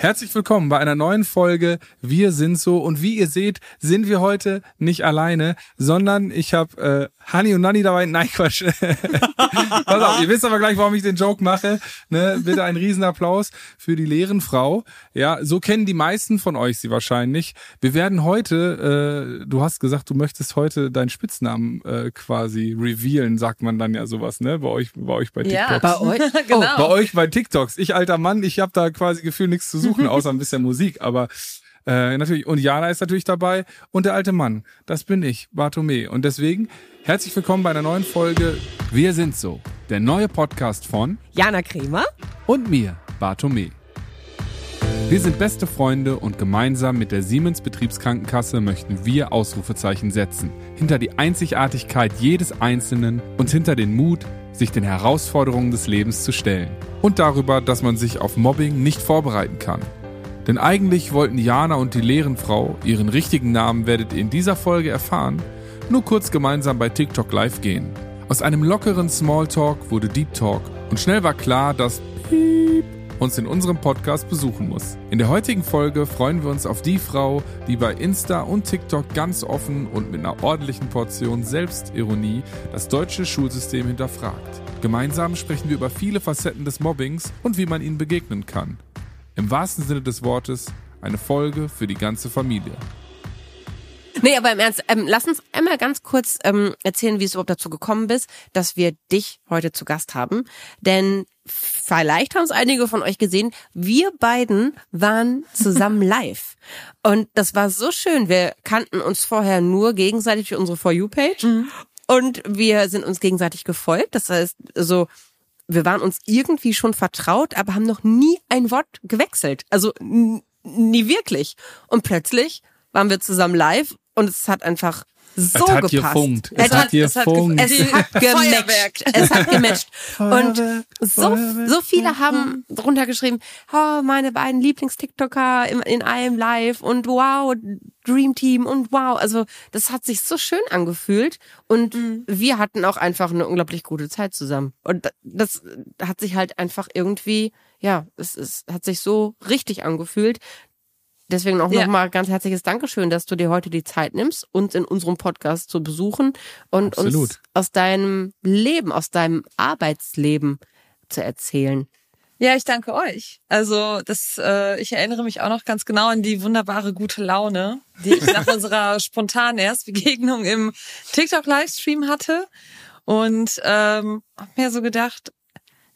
Herzlich willkommen bei einer neuen Folge Wir sind so und wie ihr seht, sind wir heute nicht alleine, sondern ich habe äh, Hani und Nani dabei. Nein, Quatsch. Pass auf, ihr wisst aber gleich, warum ich den Joke mache. Ne? Bitte einen Riesenapplaus für die leeren Frau. Ja, so kennen die meisten von euch sie wahrscheinlich. Wir werden heute, äh, du hast gesagt, du möchtest heute deinen Spitznamen äh, quasi revealen, sagt man dann ja sowas, ne? Bei euch, bei euch bei TikToks. Ja, bei euch, genau. Oh, bei euch bei TikToks. Ich alter Mann, ich habe da quasi Gefühl nichts zu suchen, außer ein bisschen Musik. Aber äh, natürlich, und Jana ist natürlich dabei und der alte Mann, das bin ich, Bartome. Und deswegen herzlich willkommen bei einer neuen Folge Wir sind so, der neue Podcast von Jana Kremer und mir, Bartome. Wir sind beste Freunde und gemeinsam mit der Siemens Betriebskrankenkasse möchten wir Ausrufezeichen setzen. Hinter die Einzigartigkeit jedes Einzelnen und hinter den Mut, sich den Herausforderungen des Lebens zu stellen. Und darüber, dass man sich auf Mobbing nicht vorbereiten kann. Denn eigentlich wollten Jana und die Lehrenfrau, ihren richtigen Namen werdet ihr in dieser Folge erfahren, nur kurz gemeinsam bei TikTok live gehen. Aus einem lockeren Smalltalk wurde Deep Talk und schnell war klar, dass Piep uns in unserem Podcast besuchen muss. In der heutigen Folge freuen wir uns auf die Frau, die bei Insta und TikTok ganz offen und mit einer ordentlichen Portion Selbstironie das deutsche Schulsystem hinterfragt. Gemeinsam sprechen wir über viele Facetten des Mobbings und wie man ihnen begegnen kann. Im wahrsten Sinne des Wortes eine Folge für die ganze Familie. Nee, aber im Ernst, ähm, lass uns einmal ganz kurz ähm, erzählen, wie es überhaupt dazu gekommen bist, dass wir dich heute zu Gast haben. Denn vielleicht haben es einige von euch gesehen, wir beiden waren zusammen live. Und das war so schön. Wir kannten uns vorher nur gegenseitig für unsere For You-Page. Mhm. Und wir sind uns gegenseitig gefolgt. Das heißt, so wir waren uns irgendwie schon vertraut, aber haben noch nie ein Wort gewechselt. Also nie wirklich. Und plötzlich waren wir zusammen live und es hat einfach so es hat gepasst. Gefunkt. Es, es hat, gefunkt. Es hat gematcht. Es hat gematcht. Und so, so viele haben drunter geschrieben, oh, meine beiden Lieblings-TikToker in, in einem Live und wow, Dream Team und wow. Also das hat sich so schön angefühlt und mhm. wir hatten auch einfach eine unglaublich gute Zeit zusammen. Und das hat sich halt einfach irgendwie, ja, es, es hat sich so richtig angefühlt, Deswegen auch ja. nochmal ganz herzliches Dankeschön, dass du dir heute die Zeit nimmst, uns in unserem Podcast zu besuchen und Absolut. uns aus deinem Leben, aus deinem Arbeitsleben zu erzählen. Ja, ich danke euch. Also das, äh, ich erinnere mich auch noch ganz genau an die wunderbare gute Laune, die ich nach unserer spontanen Erstbegegnung im TikTok-Livestream hatte. Und ähm, habe mir so gedacht,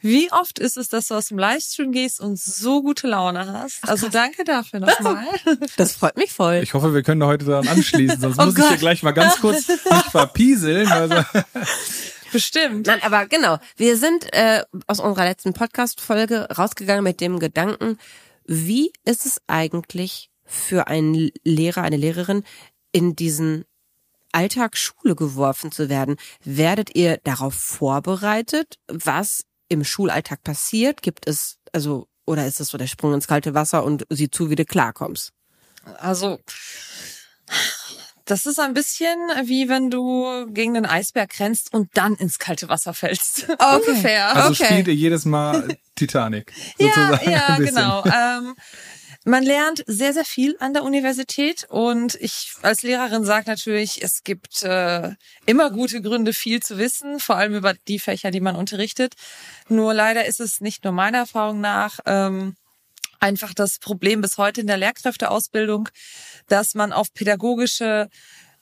wie oft ist es, dass du aus dem Livestream gehst und so gute Laune hast? also danke dafür nochmal. Das freut mich voll. Ich hoffe, wir können heute daran anschließen, sonst oh muss Gott. ich hier gleich mal ganz kurz mich verpieseln. Also. Bestimmt. Nein, aber genau. Wir sind äh, aus unserer letzten Podcast-Folge rausgegangen mit dem Gedanken, wie ist es eigentlich für einen Lehrer, eine Lehrerin in diesen Alltag Schule geworfen zu werden? Werdet ihr darauf vorbereitet, was im Schulalltag passiert? Gibt es, also, oder ist es so der Sprung ins kalte Wasser und sieh zu, wie du klarkommst? Also, das ist ein bisschen wie wenn du gegen den Eisberg rennst und dann ins kalte Wasser fällst. Okay. Ungefähr. Also okay. spielt ihr jedes Mal Titanic. Sozusagen ja, ja, genau. Ähm, man lernt sehr, sehr viel an der Universität und ich als Lehrerin sage natürlich, es gibt äh, immer gute Gründe, viel zu wissen, vor allem über die Fächer, die man unterrichtet. Nur leider ist es nicht nur meiner Erfahrung nach ähm, einfach das Problem bis heute in der Lehrkräfteausbildung, dass man auf pädagogische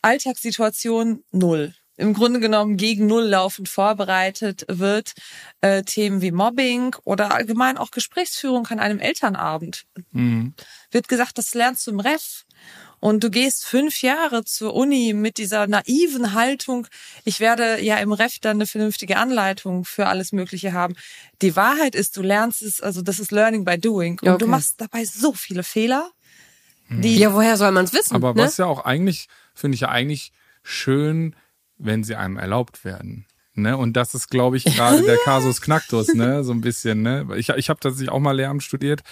Alltagssituationen null im Grunde genommen gegen Null laufend vorbereitet wird. Äh, Themen wie Mobbing oder allgemein auch Gesprächsführung an einem Elternabend. Mhm. Wird gesagt, das lernst du im Ref. Und du gehst fünf Jahre zur Uni mit dieser naiven Haltung, ich werde ja im Ref dann eine vernünftige Anleitung für alles Mögliche haben. Die Wahrheit ist, du lernst es, also das ist Learning by Doing. Und okay. du machst dabei so viele Fehler. Die ja, woher soll man es wissen? Aber ne? was ja auch eigentlich, finde ich ja eigentlich schön, wenn sie einem erlaubt werden. Ne? Und das ist, glaube ich, gerade der Kasus Knacktus, ne? so ein bisschen. Ne? Ich, ich habe tatsächlich auch mal Lehramt studiert.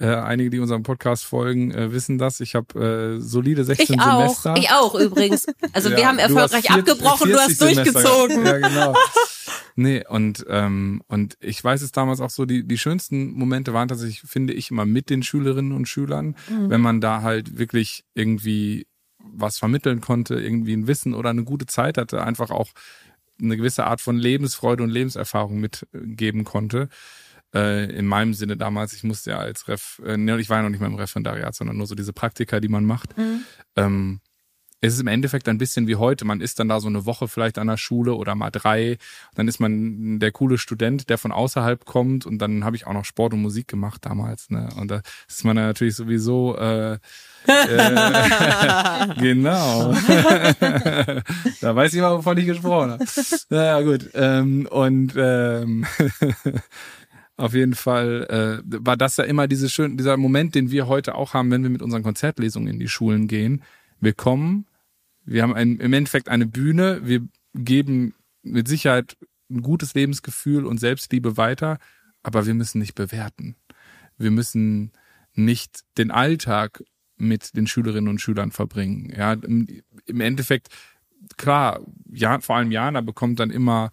Äh, einige, die unserem Podcast folgen, äh, wissen das. Ich habe äh, solide 16 ich Semester. Auch, ich auch übrigens. Also ja, wir haben erfolgreich vier, abgebrochen, du hast durchgezogen. Ja, genau. Nee, und, ähm, und ich weiß es damals auch so, die, die schönsten Momente waren tatsächlich, finde ich, immer mit den Schülerinnen und Schülern, mhm. wenn man da halt wirklich irgendwie was vermitteln konnte, irgendwie ein Wissen oder eine gute Zeit hatte, einfach auch eine gewisse Art von Lebensfreude und Lebenserfahrung mitgeben konnte. Äh, in meinem Sinne damals, ich musste ja als Ref, äh, ich war ja noch nicht mal im Referendariat, sondern nur so diese Praktika, die man macht. Mhm. Ähm, es ist im Endeffekt ein bisschen wie heute. Man ist dann da so eine Woche vielleicht an der Schule oder mal drei. Dann ist man der coole Student, der von außerhalb kommt. Und dann habe ich auch noch Sport und Musik gemacht damals. Ne? Und da ist man natürlich sowieso äh, äh, genau. da weiß ich mal, wovon ich gesprochen habe. Naja, gut. Ähm, und ähm, auf jeden Fall äh, war das ja immer diese schön, dieser Moment, den wir heute auch haben, wenn wir mit unseren Konzertlesungen in die Schulen gehen. Wir kommen, wir haben ein, im Endeffekt eine Bühne, wir geben mit Sicherheit ein gutes Lebensgefühl und Selbstliebe weiter, aber wir müssen nicht bewerten. Wir müssen nicht den Alltag mit den Schülerinnen und Schülern verbringen. Ja, im, Endeffekt, klar, ja, vor allem Jana bekommt dann immer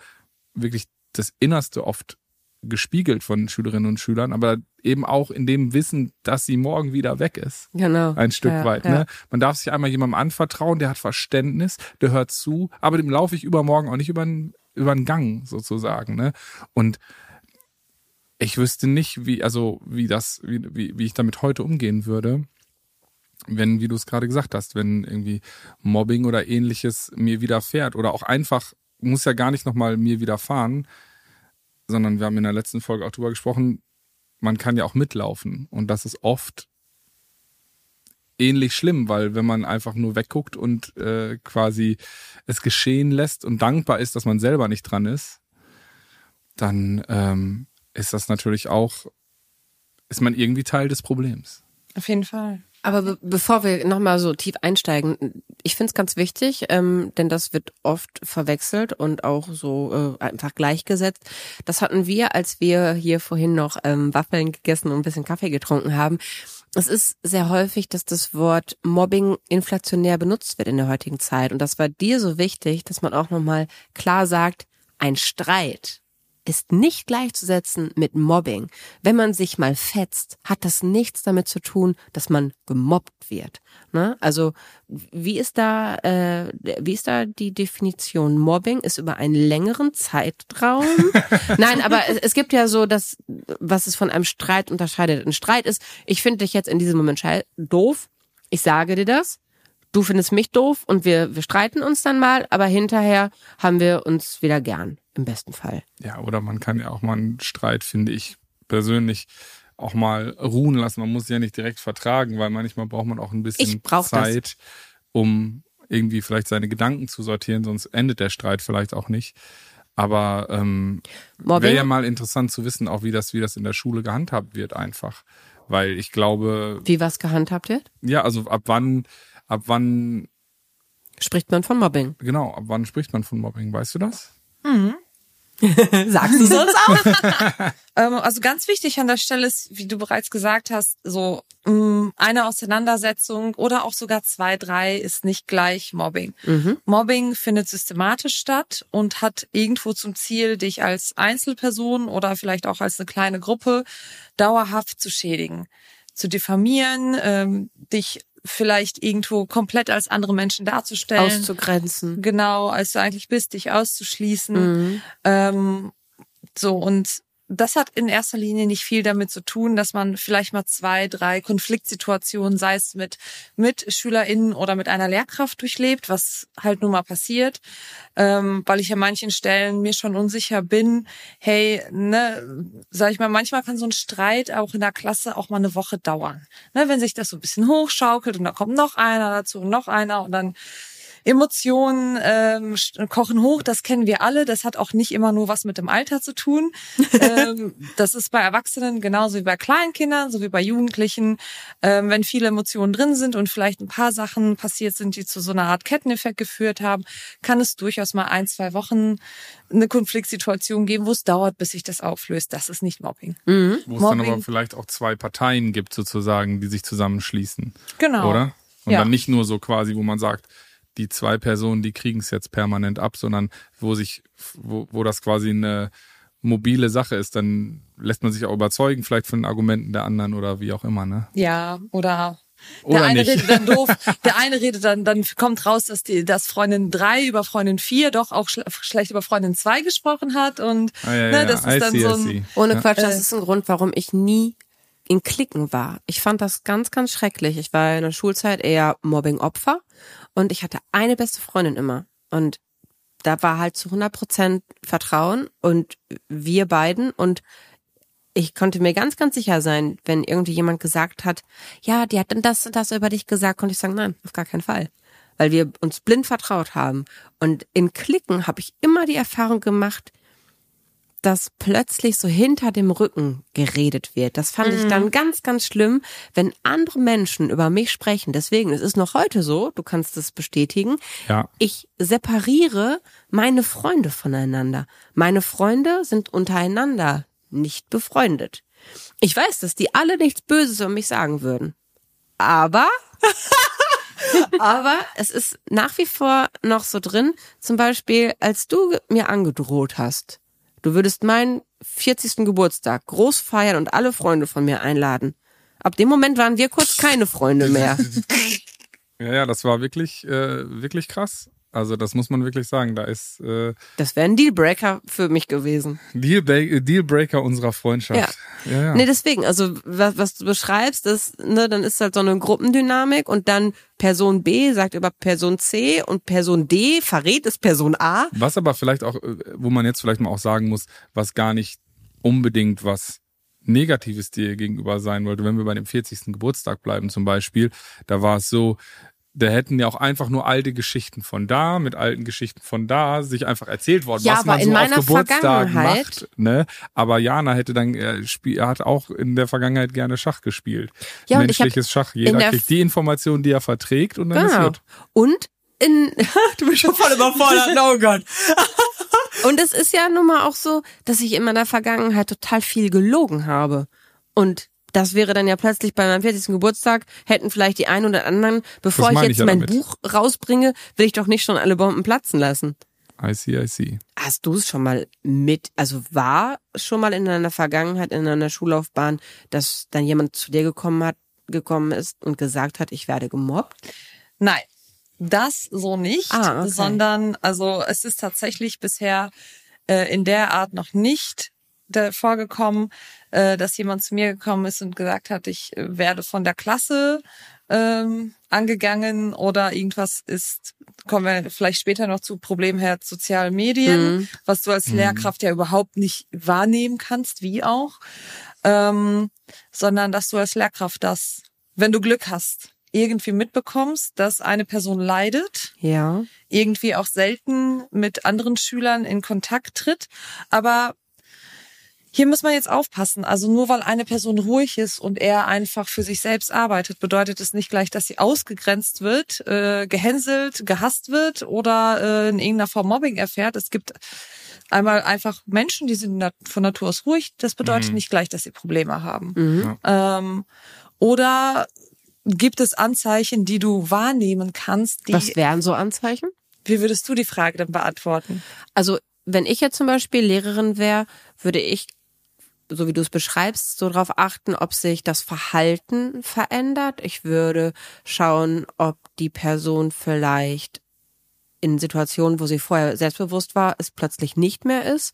wirklich das Innerste oft gespiegelt von Schülerinnen und Schülern, aber eben auch in dem Wissen, dass sie morgen wieder weg ist. Genau. Ein Stück ja, weit. Ja. Ne? Man darf sich einmal jemandem anvertrauen, der hat Verständnis, der hört zu, aber dem laufe ich übermorgen auch nicht über einen, über einen Gang sozusagen. Ne? Und ich wüsste nicht, wie, also wie das, wie, wie, wie ich damit heute umgehen würde wenn, wie du es gerade gesagt hast, wenn irgendwie Mobbing oder ähnliches mir widerfährt oder auch einfach, muss ja gar nicht nochmal mir widerfahren, sondern wir haben in der letzten Folge auch drüber gesprochen, man kann ja auch mitlaufen und das ist oft ähnlich schlimm, weil wenn man einfach nur wegguckt und äh, quasi es geschehen lässt und dankbar ist, dass man selber nicht dran ist, dann ähm, ist das natürlich auch, ist man irgendwie Teil des Problems. Auf jeden Fall. Aber be bevor wir nochmal so tief einsteigen, ich finde es ganz wichtig, ähm, denn das wird oft verwechselt und auch so äh, einfach gleichgesetzt. Das hatten wir, als wir hier vorhin noch ähm, Waffeln gegessen und ein bisschen Kaffee getrunken haben. Es ist sehr häufig, dass das Wort Mobbing inflationär benutzt wird in der heutigen Zeit. Und das war dir so wichtig, dass man auch nochmal klar sagt, ein Streit ist nicht gleichzusetzen mit Mobbing. Wenn man sich mal fetzt, hat das nichts damit zu tun, dass man gemobbt wird. Ne? Also wie ist da äh, wie ist da die Definition? Mobbing ist über einen längeren Zeitraum. Nein, aber es, es, gibt ja so das, was es von einem Streit unterscheidet. Ein Streit ist, ich finde dich jetzt in diesem Moment doof. Ich sage dir das du findest mich doof und wir, wir streiten uns dann mal, aber hinterher haben wir uns wieder gern im besten Fall. Ja, oder man kann ja auch mal einen Streit, finde ich persönlich, auch mal ruhen lassen. Man muss ja nicht direkt vertragen, weil manchmal braucht man auch ein bisschen Zeit, das. um irgendwie vielleicht seine Gedanken zu sortieren, sonst endet der Streit vielleicht auch nicht. Aber ähm, wäre ja mal interessant zu wissen, auch wie das, wie das in der Schule gehandhabt wird, einfach. Weil ich glaube. Wie was gehandhabt wird? Ja, also ab wann, ab wann spricht man von Mobbing? Genau, ab wann spricht man von Mobbing? Weißt du das? Mhm. Sagst du sonst auch? ähm, also ganz wichtig an der Stelle ist, wie du bereits gesagt hast, so mh, mm, eine Auseinandersetzung oder auch sogar zwei, drei ist nicht gleich Mobbing. Mhm. Mobbing findet systematisch statt und hat irgendwo zum Ziel, dich als Einzelperson oder vielleicht auch als eine kleine Gruppe dauerhaft zu schädigen, zu diffamieren, ähm, dich vielleicht irgendwo komplett als andere Menschen darzustellen. Auszugrenzen. Genau, als du eigentlich bist, dich auszuschließen. Mhm. Ähm, so, und das hat in erster Linie nicht viel damit zu tun, dass man vielleicht mal zwei, drei Konfliktsituationen, sei es mit, mit SchülerInnen oder mit einer Lehrkraft durchlebt, was halt nun mal passiert, ähm, weil ich an manchen Stellen mir schon unsicher bin, hey, ne, sag ich mal, manchmal kann so ein Streit auch in der Klasse auch mal eine Woche dauern. Ne, wenn sich das so ein bisschen hochschaukelt und da kommt noch einer dazu und noch einer und dann Emotionen ähm, kochen hoch, das kennen wir alle. Das hat auch nicht immer nur was mit dem Alter zu tun. ähm, das ist bei Erwachsenen genauso wie bei Kleinkindern, so wie bei Jugendlichen. Ähm, wenn viele Emotionen drin sind und vielleicht ein paar Sachen passiert sind, die zu so einer Art Ketteneffekt geführt haben, kann es durchaus mal ein, zwei Wochen eine Konfliktsituation geben, wo es dauert, bis sich das auflöst. Das ist nicht Mobbing. Mhm. Wo es Mobbing. dann aber vielleicht auch zwei Parteien gibt, sozusagen, die sich zusammenschließen. Genau. Oder? Und ja. dann nicht nur so quasi, wo man sagt, die zwei Personen, die kriegen es jetzt permanent ab, sondern wo sich, wo, wo das quasi eine mobile Sache ist, dann lässt man sich auch überzeugen, vielleicht von den Argumenten der anderen oder wie auch immer, ne? Ja, oder Oder der eine nicht. redet dann doof, der eine redet dann, dann kommt raus, dass die, dass Freundin drei über Freundin vier doch auch schle schlecht über Freundin zwei gesprochen hat und Ah, ja, ne, ja, das I ist dann see, I so ein. Ohne Ja. Quatsch, das Äh. ist ein Grund, warum ich nie in Klicken war. Ich fand das ganz, ganz schrecklich. Ich war in der Schulzeit eher Mobbing-Opfer und ich hatte eine beste Freundin immer. Und da war halt zu 100 Prozent Vertrauen und wir beiden und ich konnte mir ganz, ganz sicher sein, wenn irgendwie jemand gesagt hat, ja, die hat dann das und das über dich gesagt, konnte ich sagen, nein, auf gar keinen Fall. Weil wir uns blind vertraut haben. Und in Klicken habe ich immer die Erfahrung gemacht, dass plötzlich so hinter dem Rücken geredet wird. Das fand ich dann ganz, ganz schlimm, wenn andere Menschen über mich sprechen. Deswegen, es ist noch heute so, du kannst es bestätigen. Ja. Ich separiere meine Freunde voneinander. Meine Freunde sind untereinander nicht befreundet. Ich weiß, dass die alle nichts Böses über mich sagen würden. Aber aber es ist nach wie vor noch so drin, zum Beispiel, als du mir angedroht hast, du würdest meinen 40. Geburtstag groß feiern und alle Freunde von mir einladen. Ab dem Moment waren wir kurz keine Freunde mehr. Ja, ja, das war wirklich, äh, wirklich krass. Also das muss man wirklich sagen. Da ist äh, Das wäre ein Dealbreaker für mich gewesen. Dealba- Dealbreaker unserer Freundschaft. Ja, ja. Nee, deswegen, also was, was du beschreibst, ist, ne, dann ist halt so eine Gruppendynamik und dann Person B sagt über Person C und Person D verrät es Person A. Was aber vielleicht auch, äh, wo man jetzt vielleicht mal auch sagen muss, was gar nicht unbedingt was Negatives dir gegenüber sein wollte. Wenn wir bei dem 40. Geburtstag bleiben zum Beispiel, da war es so, da hätten ja auch einfach nur alte Geschichten von da, mit alten Geschichten von da, sich einfach erzählt worden, Ja, was man aber so in auf meiner Geburtstagen Vergangenheit- macht. Ne? Aber Jana hätte dann, äh, spiel, er hat auch in der Vergangenheit gerne Schach gespielt. Ja, Menschliches Schach. Jeder der kriegt die Informationen, die er verträgt und dann ist Genau. gut. Und in, du bist schon voll überfordert, oh Gott. Und es ist ja nun mal auch so, dass ich in meiner Vergangenheit total viel gelogen habe. Und das wäre dann ja plötzlich bei meinem 40. Geburtstag, hätten vielleicht die einen oder anderen, bevor ich jetzt ich ja mein damit. Buch rausbringe, will ich doch nicht schon alle Bomben platzen lassen. I see, I see. Hast du es schon mal mit, also war schon mal in deiner Vergangenheit, in deiner Schullaufbahn, dass dann jemand zu dir gekommen hat, gekommen ist und gesagt hat, ich werde gemobbt? Nein, das so nicht, Ah, okay. sondern also es ist tatsächlich bisher äh, in der Art noch nicht vorgekommen, äh, dass jemand zu mir gekommen ist und gesagt hat, ich äh, werde von der Klasse ähm, angegangen oder irgendwas ist, kommen wir vielleicht später noch zu Problemherd soziale Medien, Mhm. was du als Lehrkraft ja überhaupt nicht wahrnehmen kannst, wie auch, ähm, sondern dass du als Lehrkraft das, wenn du Glück hast, irgendwie mitbekommst, dass eine Person leidet, Ja. irgendwie auch selten mit anderen Schülern in Kontakt tritt, aber hier muss man jetzt aufpassen. Also nur weil eine Person ruhig ist und er einfach für sich selbst arbeitet, bedeutet es nicht gleich, dass sie ausgegrenzt wird, äh, gehänselt, gehasst wird oder äh, in irgendeiner Form Mobbing erfährt. Es gibt einmal einfach Menschen, die sind von Natur aus ruhig. Das bedeutet Mhm. nicht gleich, dass sie Probleme haben. Mhm. Ähm, oder gibt es Anzeichen, die du wahrnehmen kannst? Die, Was wären so Anzeichen? wie würdest du die Frage dann beantworten? Also, wenn ich jetzt zum Beispiel Lehrerin wäre, würde ich, so wie du es beschreibst, so darauf achten, ob sich das Verhalten verändert. Ich würde schauen, ob die Person vielleicht in Situationen, wo sie vorher selbstbewusst war, es plötzlich nicht mehr ist.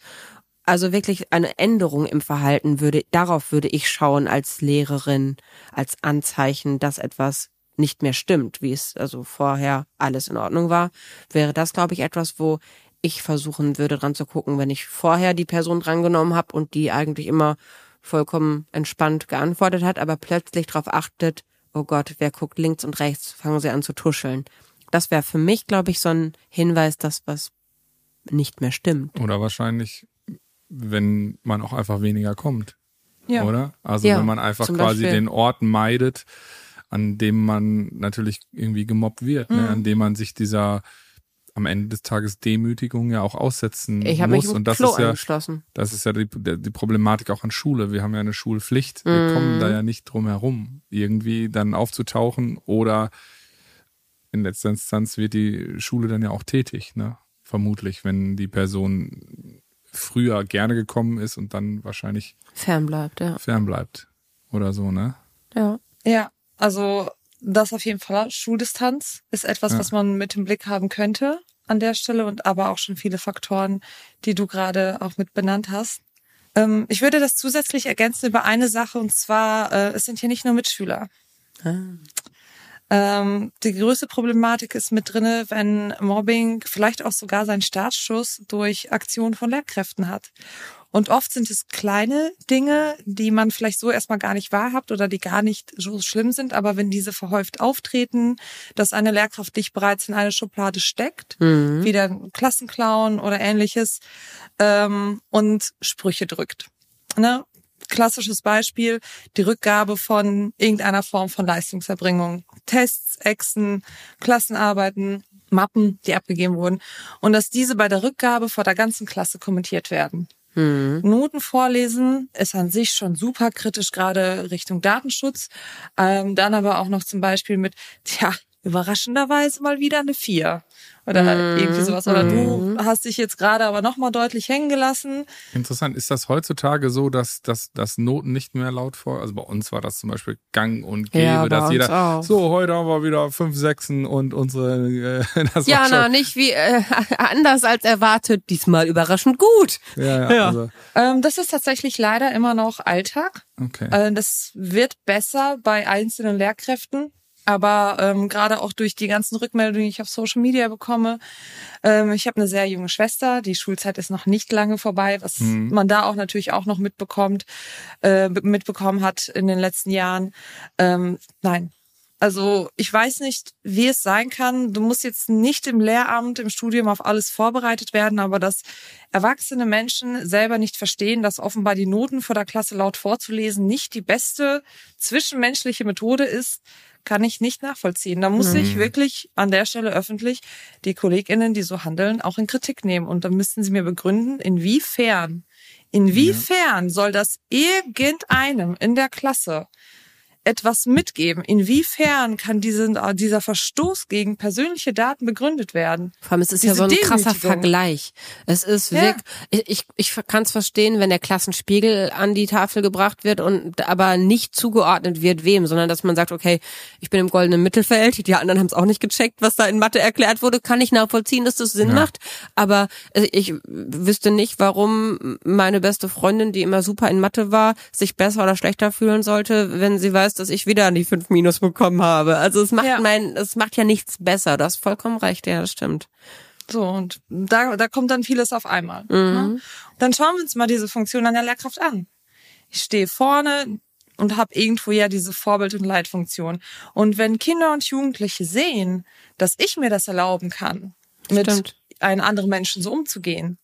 Also wirklich eine Änderung im Verhalten würde, darauf würde ich schauen als Lehrerin, als Anzeichen, dass etwas nicht mehr stimmt, wie es also vorher alles in Ordnung war, wäre das, glaube ich, etwas, wo ich versuchen würde, dran zu gucken, wenn ich vorher die Person drangenommen habe und die eigentlich immer vollkommen entspannt geantwortet hat, aber plötzlich darauf achtet, oh Gott, wer guckt links und rechts, fangen sie an zu tuscheln. Das wäre für mich, glaube ich, so ein Hinweis, dass was nicht mehr stimmt. Oder wahrscheinlich, wenn man auch einfach weniger kommt. Ja. Oder? Also Ja, wenn man einfach quasi Beispiel. den Ort meidet, an dem man natürlich irgendwie gemobbt wird, Mhm. ne? an dem man sich dieser am Ende des Tages Demütigung ja auch aussetzen Ich mich muss. im Und das Klo ist ja, angeschlossen. das ist ja die, die Problematik auch an Schule. Wir haben ja eine Schulpflicht. Wir Mhm. kommen da ja nicht drum herum, irgendwie dann aufzutauchen oder in letzter Instanz wird die Schule dann ja auch tätig, ne? Vermutlich, wenn die Person früher gerne gekommen ist und dann wahrscheinlich fernbleibt, ja. Fernbleibt oder so, ne? Ja. Ja, also das auf jeden Fall. Schuldistanz ist etwas, ja. was man mit im Blick haben könnte an der Stelle und aber auch schon viele Faktoren, die du gerade auch mit benannt hast. Ähm, ich würde das zusätzlich ergänzen über eine Sache und zwar, äh, es sind hier nicht nur Mitschüler. Ah. Ähm, die größte Problematik ist mit drinne, wenn Mobbing vielleicht auch sogar seinen Startschuss durch Aktionen von Lehrkräften hat. Und oft sind es kleine Dinge, die man vielleicht so erstmal gar nicht wahrhabt oder die gar nicht so schlimm sind. Aber wenn diese verhäuft auftreten, dass eine Lehrkraft dich bereits in eine Schublade steckt, mhm. wie der Klassenclown oder ähnliches, ähm, und Sprüche drückt. Ne? Klassisches Beispiel, die Rückgabe von irgendeiner Form von Leistungserbringung. Tests, Exen, Klassenarbeiten, Mappen, die abgegeben wurden. Und dass diese bei der Rückgabe vor der ganzen Klasse kommentiert werden. Mhm. Noten vorlesen ist an sich schon super kritisch, gerade Richtung Datenschutz. Ähm, dann aber auch noch zum Beispiel mit, tja, überraschenderweise mal wieder eine vier oder mm, irgendwie sowas. Oder mm. du mhm. hast dich jetzt gerade aber nochmal deutlich hängen gelassen. Interessant. Ist das heutzutage so, dass, dass, dass Noten nicht mehr laut vor? Also bei uns war das zum Beispiel gang und gäbe, ja, dass jeder, auch. so, heute haben wir wieder fünf Sechsen und unsere, äh, das Ja, na, nicht wie, äh, anders als erwartet, diesmal überraschend gut. Ja, ja. ja. Also. Ähm, das ist tatsächlich leider immer noch Alltag. Okay. Äh, das wird besser bei einzelnen Lehrkräften. Aber ähm, gerade auch durch die ganzen Rückmeldungen, die ich auf Social Media bekomme, ähm, ich habe eine sehr junge Schwester, die Schulzeit ist noch nicht lange vorbei, was mhm. man da auch natürlich auch noch mitbekommt, äh, mitbekommen hat in den letzten Jahren. Ähm, nein, also ich weiß nicht, wie es sein kann. Du musst jetzt nicht im Lehramt, im Studium auf alles vorbereitet werden, aber dass erwachsene Menschen selber nicht verstehen, dass offenbar die Noten vor der Klasse laut vorzulesen nicht die beste zwischenmenschliche Methode ist, kann ich nicht nachvollziehen. Da muss mhm. ich wirklich an der Stelle öffentlich die KollegInnen, die so handeln, auch in Kritik nehmen. Und dann müssten sie mir begründen, inwiefern, inwiefern ja. soll das irgendeinem in der Klasse etwas mitgeben? Inwiefern kann diese, dieser Verstoß gegen persönliche Daten begründet werden? Vor allem, es ist Diese ja so ein krasser Vergleich. Es ist ja. wirklich, ich, ich, ich kann es verstehen, wenn der Klassenspiegel an die Tafel gebracht wird und aber nicht zugeordnet wird wem, sondern dass man sagt, okay, ich bin im goldenen Mittelfeld, die anderen haben es auch nicht gecheckt, was da in Mathe erklärt wurde, kann ich nachvollziehen, dass das Sinn ja. macht, aber äh, ich wüsste nicht, warum meine beste Freundin, die immer super in Mathe war, sich besser oder schlechter fühlen sollte, wenn sie weiß, dass ich wieder die fünf Minus bekommen habe. Also es macht ja. mein, es macht ja nichts besser. Du hast vollkommen recht, ja, das stimmt. So, und da, da kommt dann vieles auf einmal. Mhm. Ne? Dann schauen wir uns mal diese Funktion an der Lehrkraft an. Ich stehe vorne und habe irgendwo ja diese Vorbild- und Leitfunktion. Und wenn Kinder und Jugendliche sehen, dass ich mir das erlauben kann, mit Stimmt. einem anderen Menschen so umzugehen,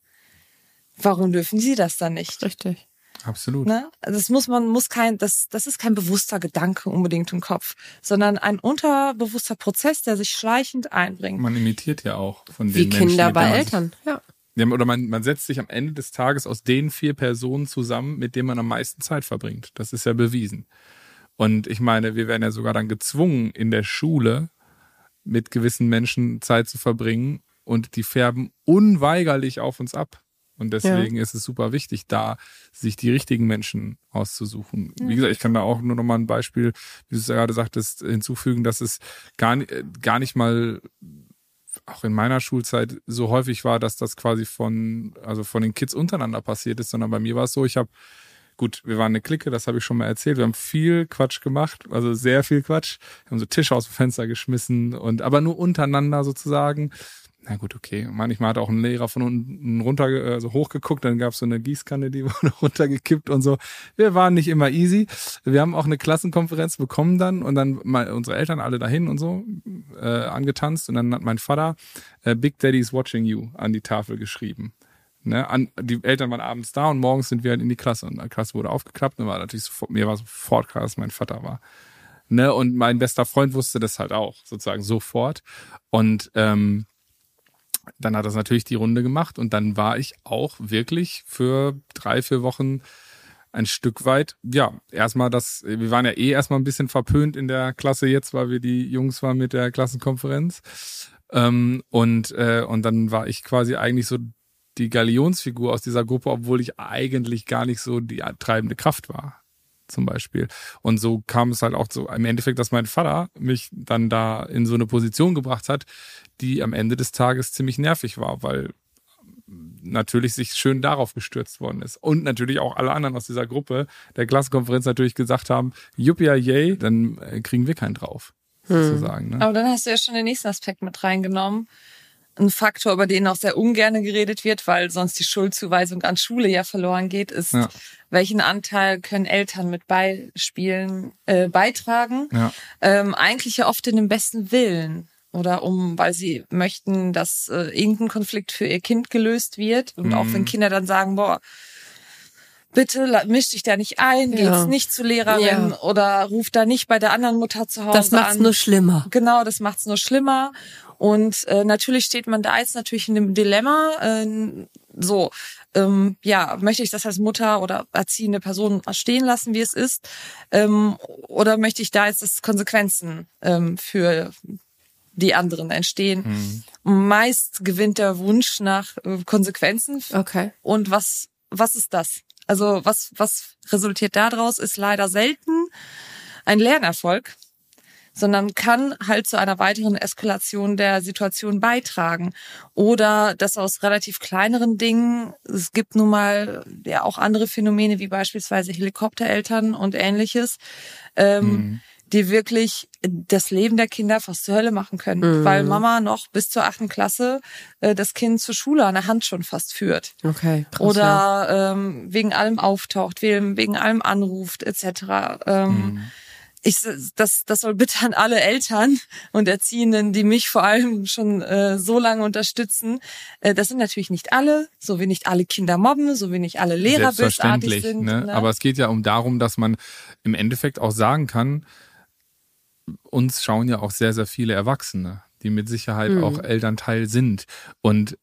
warum dürfen sie das dann nicht? Richtig. Absolut. Ne? Also das muss man muss kein das das ist kein bewusster Gedanke unbedingt im Kopf, sondern ein unterbewusster Prozess, der sich schleichend einbringt. Man imitiert ja auch von den Wie Menschen, Kinder bei Eltern, ja. ja. Oder man, man setzt sich am Ende des Tages aus den vier Personen zusammen, mit denen man am meisten Zeit verbringt. Das ist ja bewiesen. Und ich meine, wir werden ja sogar dann gezwungen, in der Schule mit gewissen Menschen Zeit zu verbringen und die färben unweigerlich auf uns ab. Und deswegen ja. ist es super wichtig, da sich die richtigen Menschen auszusuchen. Ja. Wie gesagt, ich kann da auch nur noch mal ein Beispiel, wie du es gerade sagtest, hinzufügen, dass es gar, gar nicht mal auch in meiner Schulzeit so häufig war, dass das quasi von, also von den Kids untereinander passiert ist, sondern bei mir war es so, ich habe Gut, wir waren eine Clique, das habe ich schon mal erzählt. Wir haben viel Quatsch gemacht, also sehr viel Quatsch. Wir haben so Tische aus dem Fenster geschmissen und aber nur untereinander sozusagen na gut, okay. Manchmal hat auch ein Lehrer von unten runter, also hochgeguckt, dann gab es so eine Gießkanne, die wurde runtergekippt und so. Wir waren nicht immer easy. Wir haben auch eine Klassenkonferenz bekommen dann und dann mal unsere Eltern alle dahin und so äh, angetanzt und dann hat mein Vater äh, Big Daddy's Watching You an die Tafel geschrieben. Ne, an, die Eltern waren abends da und morgens sind wir halt in die Klasse und die Klasse wurde aufgeklappt und war natürlich sofort, mir war sofort klar, dass mein Vater war. Ne, und mein bester Freund wusste das halt auch, sozusagen sofort. Und ähm, dann hat das natürlich die Runde gemacht und dann war ich auch wirklich für drei, vier Wochen ein Stück weit, ja, erstmal das, wir waren ja eh erstmal ein bisschen verpönt in der Klasse jetzt, weil wir die Jungs waren mit der Klassenkonferenz. Ähm, und, äh, und dann war ich quasi eigentlich so die Galionsfigur aus dieser Gruppe, obwohl ich eigentlich gar nicht so die treibende Kraft war zum Beispiel. Und so kam es halt auch so im Endeffekt, dass mein Vater mich dann da in so eine Position gebracht hat, die am Ende des Tages ziemlich nervig war, weil natürlich sich schön darauf gestürzt worden ist. Und natürlich auch alle anderen aus dieser Gruppe der Klassenkonferenz natürlich gesagt haben, juppia yay, dann äh, kriegen wir keinen drauf. Hm. Sozusagen, ne? Aber dann hast du ja schon den nächsten Aspekt mit reingenommen. Ein Faktor, über den auch sehr ungern geredet wird, weil sonst die Schuldzuweisung an Schule ja verloren geht, ist, ja. welchen Anteil können Eltern mit Beispielen äh, beitragen? Ja. Ähm, eigentlich ja oft in dem besten Willen oder um, weil sie möchten, dass äh, irgendein Konflikt für ihr Kind gelöst wird. Und mhm. auch wenn mhm. Kinder dann sagen, boah, bitte misch dich da nicht ein, ja. geht's nicht zu Lehrerin ja. oder ruf da nicht bei der anderen Mutter zu Hause Das macht's an. nur schlimmer. Genau, das macht's nur schlimmer. Und äh, natürlich steht man da jetzt natürlich in dem Dilemma, äh, so, ähm, ja, möchte ich das als Mutter oder erziehende Person stehen lassen, wie es ist, ähm, oder möchte ich da jetzt das Konsequenzen ähm, für die anderen entstehen. Mhm. Meist gewinnt der Wunsch nach äh, Konsequenzen. Okay. Und was, was ist das? Also was, was resultiert daraus, ist leider selten ein Lernerfolg, sondern kann halt zu einer weiteren Eskalation der Situation beitragen. Oder dass aus relativ kleineren Dingen, es gibt nun mal ja auch andere Phänomene wie beispielsweise Helikoptereltern und ähnliches, ähm, mhm die wirklich das Leben der Kinder fast zur Hölle machen können, mhm. weil Mama noch bis zur achten Klasse äh, das Kind zur Schule an der Hand schon fast führt. Okay. Krass, Oder ja. ähm, wegen allem auftaucht, wegen, wegen allem anruft, etc. Ähm, mhm ich, das, das soll bitte an alle Eltern und Erziehenden, die mich vor allem schon äh, so lange unterstützen. Äh, das sind natürlich nicht alle, so wie nicht alle Kinder mobben, so wie nicht alle Lehrer bösartig sind. Ne? Ne? Aber es geht ja um darum, dass man im Endeffekt auch sagen kann, uns schauen ja auch sehr, sehr viele Erwachsene, die mit Sicherheit mhm. auch Elternteil sind. Und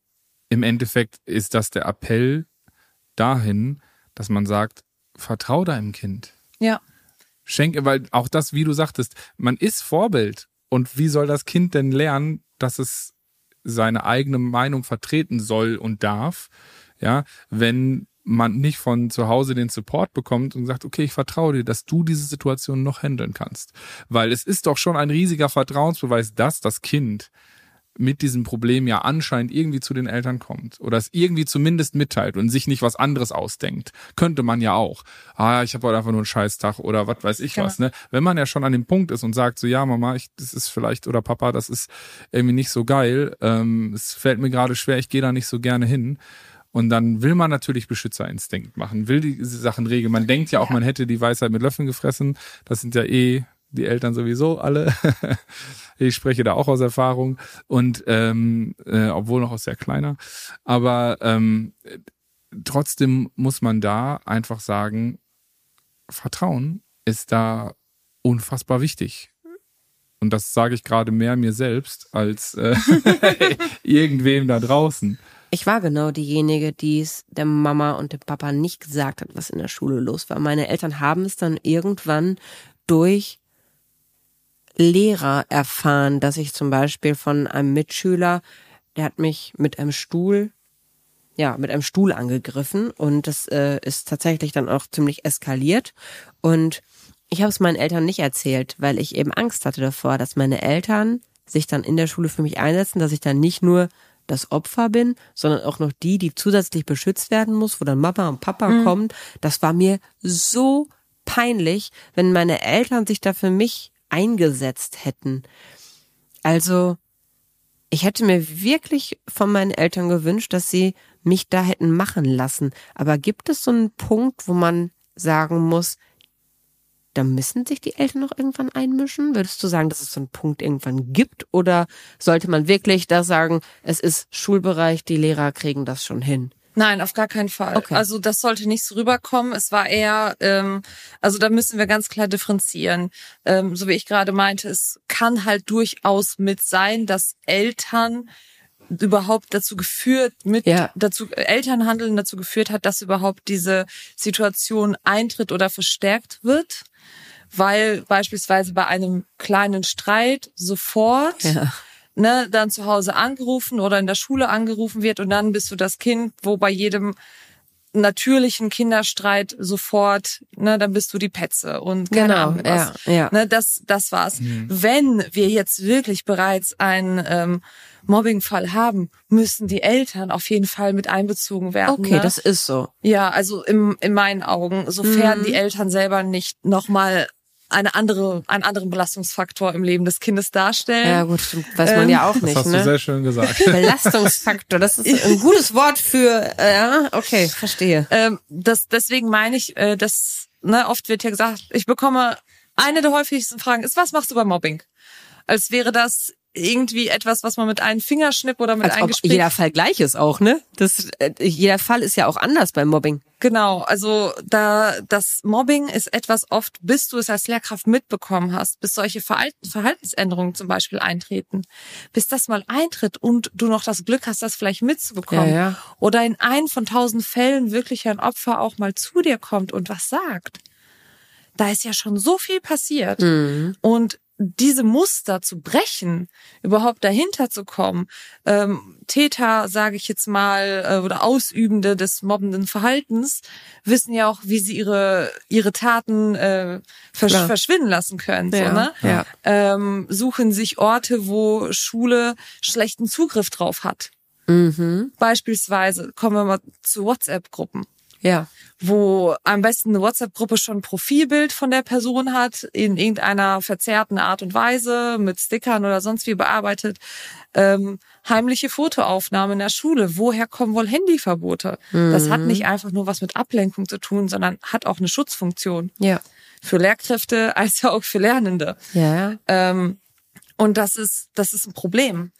im Endeffekt ist das der Appell dahin, dass man sagt, vertrau deinem Kind. Ja. Schenke, weil auch das, wie du sagtest, man ist Vorbild. Und wie soll das Kind denn lernen, dass es seine eigene Meinung vertreten soll und darf, ja, wenn man nicht von zu Hause den Support bekommt und sagt, okay, ich vertraue dir, dass du diese Situation noch handeln kannst. Weil es ist doch schon ein riesiger Vertrauensbeweis, dass das Kind mit diesem Problem ja anscheinend irgendwie zu den Eltern kommt oder es irgendwie zumindest mitteilt und sich nicht was anderes ausdenkt. Könnte man ja auch. Ah, ich habe heute einfach nur einen Scheißtag oder was weiß ich ja. was. Ne? Wenn man ja schon an dem Punkt ist und sagt so, ja Mama, ich, das ist vielleicht oder Papa, das ist irgendwie nicht so geil. Ähm, es fällt mir gerade schwer, ich gehe da nicht so gerne hin und dann will man natürlich Beschützerinstinkt machen, will die Sachen regeln. Man denkt ja auch, man hätte die Weisheit mit Löffeln gefressen. Das sind ja eh die Eltern sowieso alle. ich spreche da auch aus Erfahrung und ähm, äh, obwohl noch aus sehr kleiner. Aber ähm, trotzdem muss man da einfach sagen, Vertrauen ist da unfassbar wichtig. Und das sage ich gerade mehr mir selbst als äh, irgendwem da draußen. Ich war genau diejenige, die es der Mama und dem Papa nicht gesagt hat, was in der Schule los war. Meine Eltern haben es dann irgendwann durch Lehrer erfahren, dass ich zum Beispiel von einem Mitschüler, der hat mich mit einem Stuhl, ja, mit einem Stuhl angegriffen und das äh, ist tatsächlich dann auch ziemlich eskaliert und ich habe es meinen Eltern nicht erzählt, weil ich eben Angst hatte davor, dass meine Eltern sich dann in der Schule für mich einsetzen, dass ich dann nicht nur das Opfer bin, sondern auch noch die, die zusätzlich beschützt werden muss, wo dann Mama und Papa mhm. kommen. Das war mir so peinlich, wenn meine Eltern sich da für mich eingesetzt hätten. Also, ich hätte mir wirklich von meinen Eltern gewünscht, dass sie mich da hätten machen lassen. Aber gibt es so einen Punkt, wo man sagen muss, da müssen sich die Eltern noch irgendwann einmischen? Würdest du sagen, dass es so einen Punkt irgendwann gibt? Oder sollte man wirklich da sagen, es ist Schulbereich, die Lehrer kriegen das schon hin? Nein, auf gar keinen Fall. Okay. Also das sollte nicht so rüberkommen. Es war eher, ähm, also da müssen wir ganz klar differenzieren. Ähm, so wie ich gerade meinte, es kann halt durchaus mit sein, dass Eltern überhaupt dazu geführt, mit Ja. dazu Elternhandeln dazu geführt hat, dass überhaupt diese Situation eintritt oder verstärkt wird, weil beispielsweise bei einem kleinen Streit sofort Ja. Ne, dann zu Hause angerufen oder in der Schule angerufen wird und dann bist du das Kind, wo bei jedem natürlichen Kinderstreit sofort, ne, dann bist du die Petze und keine Genau, Ahnung was. ja, ja. Ne, das, das war's. Wenn wir jetzt wirklich bereits einen ähm, Mobbingfall haben, müssen die Eltern auf jeden Fall mit einbezogen werden. Okay, ne? das ist so. Ja, also im, in meinen Augen, sofern Mhm. die Eltern selber nicht nochmal eine andere, einen anderen Belastungsfaktor im Leben des Kindes darstellen. Ja, gut, stimmt. weiß man Ähm, ja auch Das nicht, hast du ne? sehr schön gesagt. Belastungsfaktor, das ist ein gutes Wort für, äh, ja, okay, verstehe. Ähm, das, deswegen meine ich, äh, dass ne, oft wird ja gesagt, ich bekomme eine der häufigsten Fragen ist, was machst du bei Mobbing? Als wäre das irgendwie etwas, was man mit einem Fingerschnipp oder mit Als einem Gespräch jeder Fall gleich ist auch, ne? Das, äh, jeder Fall ist ja auch anders beim Mobbing. Genau, also da das Mobbing ist etwas oft, bis du es als Lehrkraft mitbekommen hast, bis solche Verhalten, Verhaltensänderungen zum Beispiel eintreten, bis das mal eintritt und du noch das Glück hast, das vielleicht mitzubekommen. Ja, ja. Oder in einem von tausend Fällen wirklich ein Opfer auch mal zu dir kommt und was sagt. Da ist ja schon so viel passiert. Mhm. Und diese Muster zu brechen, überhaupt dahinter zu kommen, ähm, Täter, sage ich jetzt mal, äh, oder Ausübende des mobbenden Verhaltens, wissen ja auch, wie sie ihre ihre Taten äh, versch Klar. verschwinden lassen können. Ja, so, ne? ja. Ähm, suchen sich Orte, wo Schule schlechten Zugriff drauf hat. Mhm. Beispielsweise kommen wir mal zu WhatsApp-Gruppen Ja. wo am besten eine WhatsApp-Gruppe schon ein Profilbild von der Person hat, in irgendeiner verzerrten Art und Weise, mit Stickern oder sonst wie bearbeitet. Ähm, heimliche Fotoaufnahmen in der Schule. Woher kommen wohl Handyverbote? Das hat nicht einfach nur was mit Ablenkung zu tun, sondern hat auch eine Schutzfunktion Ja. für Lehrkräfte als auch für Lernende. Ja. Ähm, und das ist, das ist ein Problem.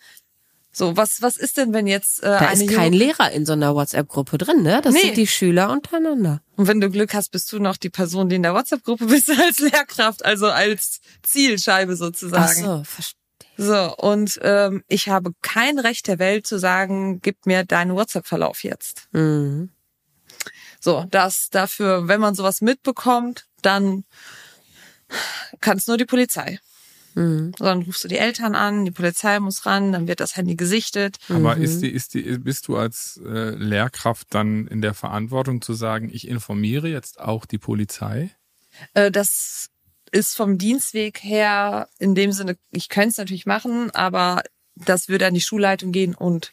So, was, was ist denn, wenn jetzt äh, Da eine ist kein Lehrer in so einer WhatsApp-Gruppe drin, ne? Das Nee. sind die Schüler untereinander. Und wenn du Glück hast, bist du noch die Person, die in der WhatsApp-Gruppe bist als Lehrkraft, also als Zielscheibe Ach sozusagen. so, verstehe. So, und ähm, ich habe kein Recht der Welt zu sagen, gib mir deinen WhatsApp-Verlauf jetzt. Mhm. So, das dafür, wenn man sowas mitbekommt, dann kann es nur die Polizei. Mhm. So, dann rufst du die Eltern an, die Polizei muss ran, dann wird das Handy gesichtet. Aber ist die, ist die, bist du als äh, Lehrkraft dann in der Verantwortung zu sagen, ich informiere jetzt auch die Polizei? Äh, das ist vom Dienstweg her in dem Sinne, ich könnte es natürlich machen, aber das würde an die Schulleitung gehen und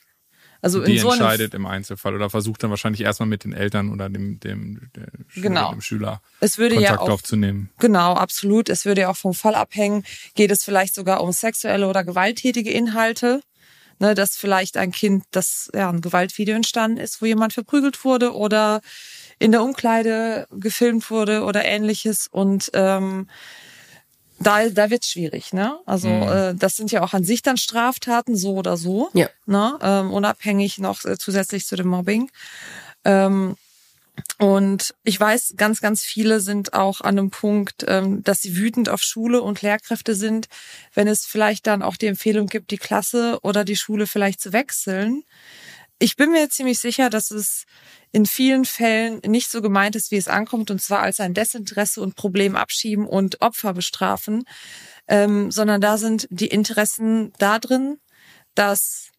also die so entscheidet im Einzelfall oder versucht dann wahrscheinlich erstmal mit den Eltern oder dem, dem, Genau. dem Schüler es würde Kontakt ja auch aufzunehmen. genau absolut, es würde ja auch vom Fall abhängen, geht es vielleicht sogar um sexuelle oder gewalttätige Inhalte, ne, dass vielleicht ein Kind, das ja ein Gewaltvideo entstanden ist, wo jemand verprügelt wurde oder in der Umkleide gefilmt wurde oder ähnliches und ähm, da, da wird's schwierig, ne? Also Mhm. äh, das sind ja auch an sich dann Straftaten, so oder so, Ja. ne? Ähm, unabhängig noch äh, zusätzlich zu dem Mobbing. Ähm, und ich weiß, ganz, ganz viele sind auch an einem Punkt, ähm, dass sie wütend auf Schule und Lehrkräfte sind, wenn es vielleicht dann auch die Empfehlung gibt, die Klasse oder die Schule vielleicht zu wechseln. Ich bin mir ziemlich sicher, dass es in vielen Fällen nicht so gemeint ist, wie es ankommt, und zwar als ein Desinteresse und Problem abschieben und Opfer bestrafen, ähm, sondern da sind die Interessen da drin, dass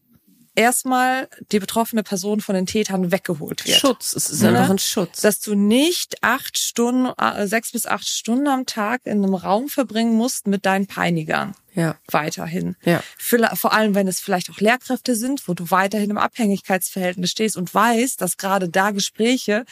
erstmal die betroffene Person von den Tätern weggeholt wird. Schutz, es ist Ja. einfach ein Schutz. Dass du nicht acht Stunden, äh, sechs bis acht Stunden am Tag in einem Raum verbringen musst mit deinen Peinigern. ja. Weiterhin. Ja. Vor allem, wenn es vielleicht auch Lehrkräfte sind, wo du weiterhin im Abhängigkeitsverhältnis stehst und weißt, dass gerade da Gespräche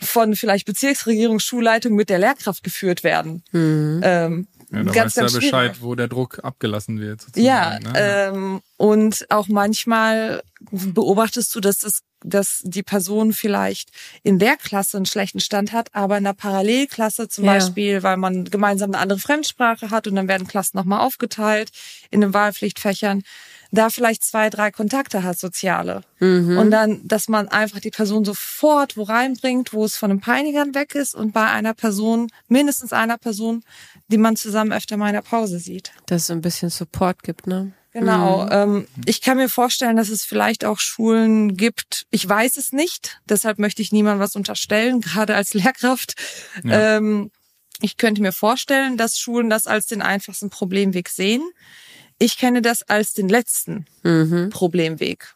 von vielleicht Bezirksregierung, Schulleitung mit der Lehrkraft geführt werden. Mhm. Ähm, Ja, da ganz, weißt du ja ganz schwierig. Bescheid, wo der Druck abgelassen wird. Ja, ne? ähm, und auch manchmal beobachtest du, dass das, dass die Person vielleicht in der Klasse einen schlechten Stand hat, aber in der Parallelklasse zum Ja. Beispiel, weil man gemeinsam eine andere Fremdsprache hat und dann werden Klassen nochmal aufgeteilt in den Wahlpflichtfächern, da vielleicht zwei, drei Kontakte hat, soziale. Mhm. Und dann, dass man einfach die Person sofort wo reinbringt, wo es von den Peinigern weg ist und bei einer Person, mindestens einer Person, die man zusammen öfter mal in der Pause sieht. Dass es ein bisschen Support gibt, ne? Genau. Ähm, ich kann mir vorstellen, dass es vielleicht auch Schulen gibt. Ich weiß es nicht, deshalb möchte ich niemandem was unterstellen, gerade als Lehrkraft. Ja. Ähm, ich könnte mir vorstellen, dass Schulen das als den einfachsten Problemweg sehen. Ich kenne das als den letzten Mhm. Problemweg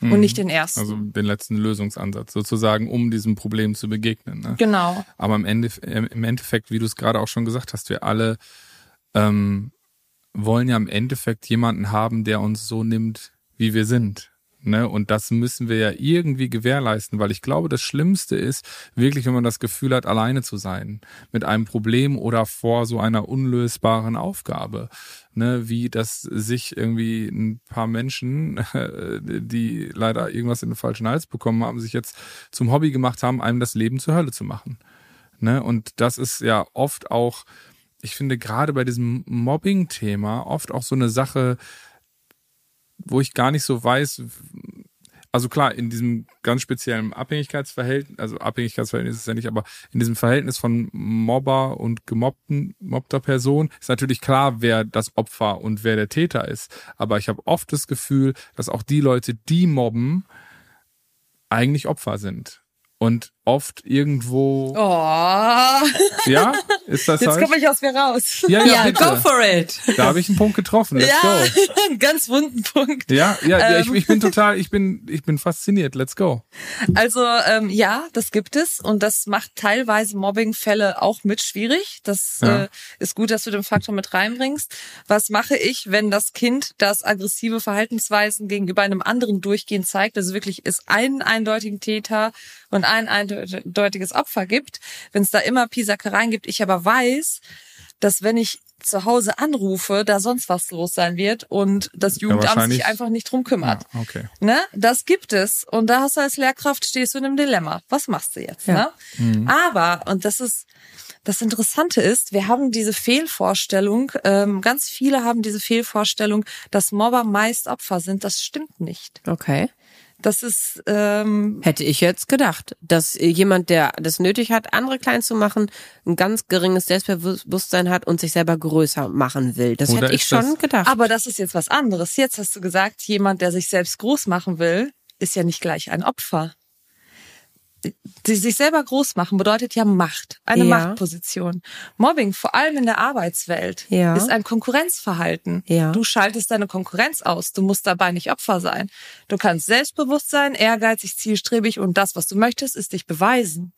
und nicht den ersten. Also den letzten Lösungsansatz sozusagen, um diesem Problem zu begegnen. Ne? genau. Aber im, Ende, im Endeffekt, wie du es gerade auch schon gesagt hast, wir alle ähm, wollen ja im Endeffekt jemanden haben, der uns so nimmt, wie wir sind. Ne? Und das müssen wir ja irgendwie gewährleisten, weil ich glaube, das Schlimmste ist wirklich, wenn man das Gefühl hat, alleine zu sein mit einem Problem oder vor so einer unlösbaren Aufgabe. Ne? Wie dass sich irgendwie ein paar Menschen, die leider irgendwas in den falschen Hals bekommen haben, sich jetzt zum Hobby gemacht haben, einem das Leben zur Hölle zu machen. Ne? Und das ist ja oft auch, ich finde gerade bei diesem Mobbing-Thema oft auch so eine Sache, wo ich gar nicht so weiß, also klar, in diesem ganz speziellen Abhängigkeitsverhältnis, also Abhängigkeitsverhältnis ist es ja nicht, aber in diesem Verhältnis von Mobber und gemobbten, mobbter Person ist natürlich klar, wer das Opfer und wer der Täter ist. Aber ich habe oft das Gefühl, dass auch die Leute, die mobben, eigentlich Opfer sind. Und oft irgendwo, Oh, ja, ist das jetzt komme ich aus mir raus. Ja, ja, Ja, go for it. Da habe ich einen Punkt getroffen. Let's ja, go. einen ganz wunden Punkt. Ja, ja, ja ich, Ähm. ich bin total, ich bin, ich bin fasziniert. Let's go. Also ähm, ja, das gibt es und das macht teilweise Mobbingfälle auch mit schwierig. Das Ja. äh, ist gut, dass du den Faktor mit reinbringst. Was mache ich, wenn das Kind das aggressive Verhaltensweisen gegenüber einem anderen durchgehend zeigt? Also wirklich es einen eindeutigen Täter und ein eindeutiges Opfer gibt. Wenn es da immer Pisackereien gibt, ich aber weiß, dass wenn ich zu Hause anrufe, da sonst was los sein wird und das Jugendamt wahrscheinlich- sich einfach nicht drum kümmert. Ja, okay. Ne? Das gibt es. Und da hast du als Lehrkraft stehst du in einem Dilemma. Was machst du jetzt? Ja. Ne? Aber, und das ist, das Interessante ist, wir haben diese Fehlvorstellung, ähm, ganz viele haben diese Fehlvorstellung, dass Mobber meist Opfer sind. Das stimmt nicht. Okay. Das ist, ähm, Hätte ich jetzt gedacht, dass jemand, der das nötig hat, andere klein zu machen, ein ganz geringes Selbstbewusstsein hat und sich selber größer machen will. Das Oder hätte ich schon gedacht. aber das ist jetzt was anderes. Jetzt hast du gesagt, jemand, der sich selbst groß machen will, ist ja nicht gleich ein Opfer. Die sich selber groß machen bedeutet ja Macht, eine Ja. Machtposition. Mobbing, vor allem in der Arbeitswelt, Ja. ist ein Konkurrenzverhalten. Ja. Du schaltest deine Konkurrenz aus. Du musst dabei nicht Opfer sein. Du kannst selbstbewusst sein, ehrgeizig, zielstrebig und das, was du möchtest, ist dich beweisen.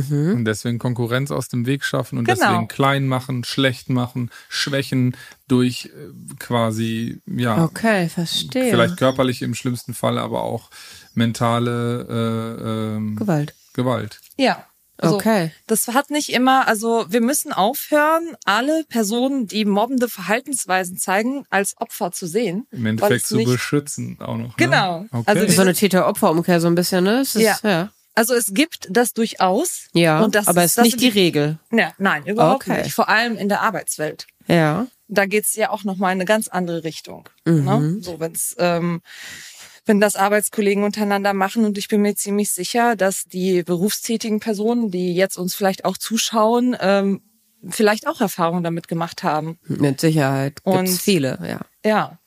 Mhm. Und deswegen Konkurrenz aus dem Weg schaffen und Genau. deswegen klein machen, schlecht machen, schwächen durch äh, quasi, ja, Okay, verstehe. vielleicht körperlich im schlimmsten Fall, aber auch mentale äh, ähm, Gewalt. Gewalt. Ja. Also, Okay. Das hat nicht immer, also wir müssen aufhören, alle Personen, die mobbende Verhaltensweisen zeigen, als Opfer zu sehen. Im Endeffekt zu nicht- beschützen auch noch. Genau. Ne? Okay. Also so eine Täter-Opfer-Umkehr so ein bisschen, ne? Es ist, Ja. ja. Also es gibt das durchaus. Ja, das aber es ist das nicht die Regel. Ja, nein, überhaupt Okay. nicht. Vor allem in der Arbeitswelt. Ja. Da geht's ja auch nochmal in eine ganz andere Richtung. Mhm. Ne? So, wenn's, ähm, wenn das Arbeitskollegen untereinander machen und ich bin mir ziemlich sicher, dass die berufstätigen Personen, die jetzt uns vielleicht auch zuschauen, ähm, vielleicht auch Erfahrungen damit gemacht haben. Mit Sicherheit. Gibt's Und- viele, ja. Ja,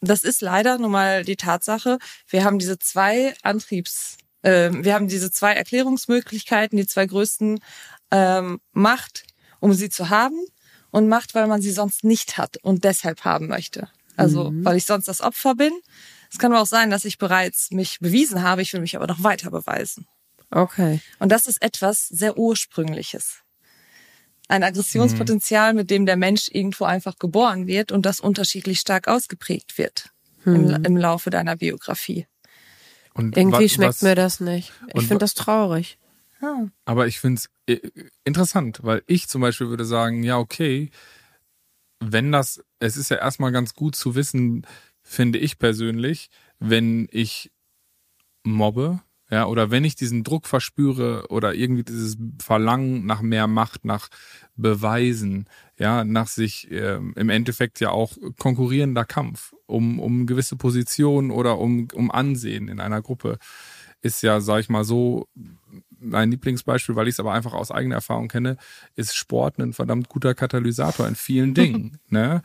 das ist leider nun mal die Tatsache. Wir haben diese zwei Antriebs, wir haben diese zwei Erklärungsmöglichkeiten, die zwei größten ähm, Macht, um sie zu haben und Macht, weil man sie sonst nicht hat und deshalb haben möchte. Also weil ich sonst das Opfer bin. Es kann aber auch sein, dass ich bereits mich bewiesen habe. Ich will mich aber noch weiter beweisen. Okay. Und das ist etwas sehr Ursprüngliches. Ein Aggressionspotenzial, mit dem der Mensch irgendwo einfach geboren wird und das unterschiedlich stark ausgeprägt wird im, im Laufe deiner Biografie. Und Irgendwie schmeckt was- mir das nicht. Ich finde das traurig. Ja. Aber ich finde es interessant, weil ich zum Beispiel würde sagen, ja, okay, wenn das, es ist ja erstmal ganz gut zu wissen, finde ich persönlich, wenn ich mobbe, ja, oder wenn ich diesen Druck verspüre oder irgendwie dieses Verlangen nach mehr Macht, nach Beweisen, ja, nach sich ähm, im Endeffekt ja auch konkurrierender Kampf um, um gewisse Positionen oder um, um Ansehen in einer Gruppe, ist ja, sag ich mal so, mein Lieblingsbeispiel, weil ich es aber einfach aus eigener Erfahrung kenne, ist Sport ein verdammt guter Katalysator in vielen Dingen. ne?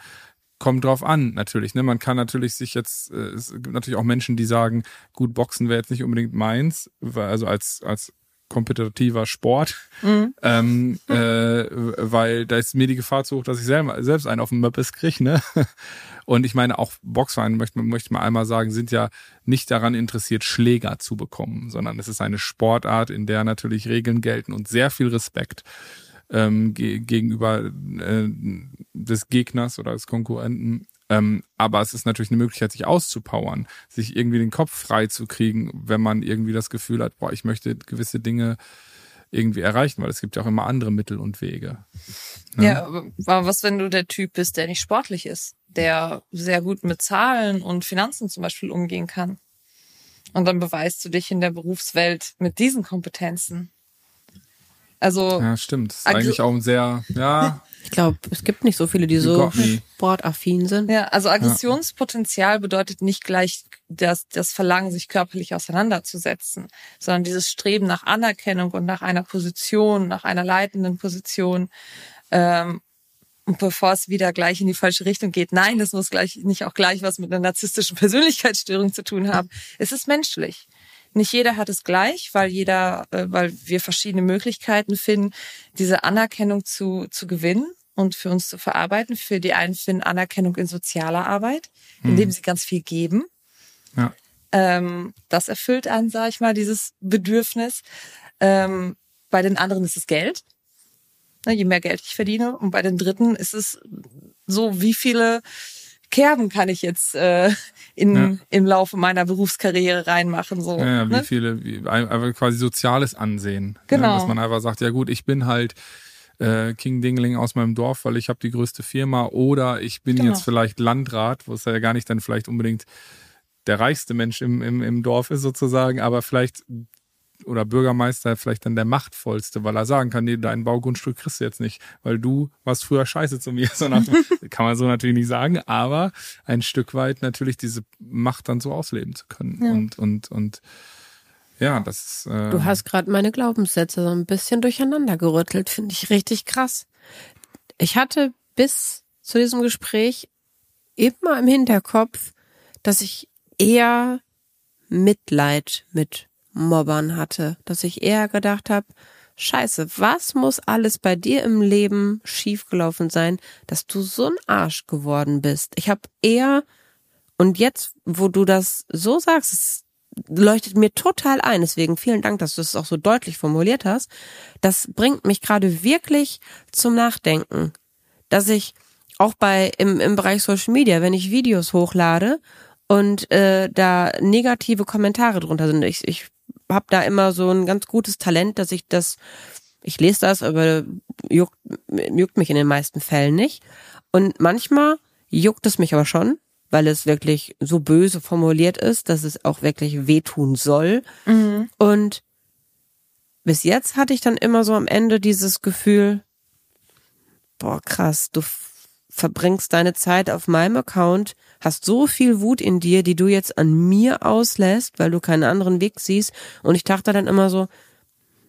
kommt drauf an, natürlich. Ne? Man kann natürlich sich jetzt, äh, es gibt natürlich auch Menschen, die sagen, gut, Boxen wäre jetzt nicht unbedingt meins, also als, als kompetitiver Sport, mhm. ähm, äh, weil da ist mir die Gefahr zu hoch, dass ich selber, selbst einen auf dem Möppes kriege. Ne? Und ich meine, auch Boxvereine, möchte, möchte man einmal sagen, sind ja nicht daran interessiert, Schläger zu bekommen, sondern es ist eine Sportart, in der natürlich Regeln gelten und sehr viel Respekt ähm, ge gegenüber äh, des Gegners oder des Konkurrenten. Ähm, aber es ist natürlich eine Möglichkeit, sich auszupowern, sich irgendwie den Kopf frei zu kriegen, wenn man irgendwie das Gefühl hat, boah, ich möchte gewisse Dinge irgendwie erreichen, weil es gibt ja auch immer andere Mittel und Wege. Ne? Ja, aber was, wenn du der Typ bist, der nicht sportlich ist, der sehr gut mit Zahlen und Finanzen zum Beispiel umgehen kann? Und dann beweist du dich in der Berufswelt mit diesen Kompetenzen. Also ja, stimmt. Das ist eigentlich auch ein sehr, ja. Ich glaube, es gibt nicht so viele, die so sportaffin sind. Ja, also Aggressionspotenzial bedeutet nicht gleich das, das Verlangen, sich körperlich auseinanderzusetzen, sondern dieses Streben nach Anerkennung und nach einer Position, nach einer leitenden Position. Ähm, und bevor es wieder gleich in die falsche Richtung geht, nein, das muss gleich nicht auch gleich was mit einer narzisstischen Persönlichkeitsstörung zu tun haben. Es ist menschlich. Nicht jeder hat es gleich, weil jeder, äh, weil wir verschiedene Möglichkeiten finden, diese Anerkennung zu, zu gewinnen und für uns zu verarbeiten. Für die einen finden Anerkennung in sozialer Arbeit, indem mhm. sie ganz viel geben. Ja. Ähm, das erfüllt einen, sage ich mal, dieses Bedürfnis. Ähm, bei den anderen ist es Geld. Je mehr Geld ich verdiene. Und bei den Dritten ist es so, wie viele Kerben kann ich jetzt äh, in, ja. im Laufe meiner Berufskarriere reinmachen. So, ja, wie ne? viele, wie, einfach quasi soziales Ansehen. Ne? Genau. Ja, dass man einfach sagt, ja gut, ich bin halt äh, King Dingling aus meinem Dorf, weil ich habe die größte Firma oder ich bin genau. jetzt vielleicht Landrat, wo es ja gar nicht dann vielleicht unbedingt der reichste Mensch im, im, im Dorf ist sozusagen, aber vielleicht oder Bürgermeister vielleicht dann der machtvollste, weil er sagen kann, nee, dein Baugrundstück kriegst du jetzt nicht, weil du warst früher scheiße zu mir. Sondern kann man so natürlich nicht sagen, aber ein Stück weit natürlich diese Macht dann so ausleben zu können. Ja. Und, und, und ja, das äh Du hast gerade meine Glaubenssätze so ein bisschen durcheinander gerüttelt, finde ich richtig krass. Ich hatte bis zu diesem Gespräch immer im Hinterkopf, dass ich eher Mitleid mit Mobbern hatte, dass ich eher gedacht habe, Scheiße, was muss alles bei dir im Leben schiefgelaufen sein, dass du so ein Arsch geworden bist? Ich habe eher und jetzt, wo du das so sagst, es leuchtet mir total ein. Deswegen vielen Dank, dass du es auch so deutlich formuliert hast. Das bringt mich gerade wirklich zum Nachdenken, dass ich auch bei im, im Bereich Social Media, wenn ich Videos hochlade und äh, da negative Kommentare drunter sind. Ich, ich habe da immer so ein ganz gutes Talent, dass ich das, ich lese das, aber juckt, juckt mich in den meisten Fällen nicht. Und manchmal juckt es mich aber schon, weil es wirklich so böse formuliert ist, dass es auch wirklich wehtun soll. Mhm. Und bis jetzt hatte ich dann immer so am Ende dieses Gefühl, boah, krass, du verbringst deine Zeit auf meinem Account, hast so viel Wut in dir, die du jetzt an mir auslässt, weil du keinen anderen Weg siehst. Und ich dachte dann immer so,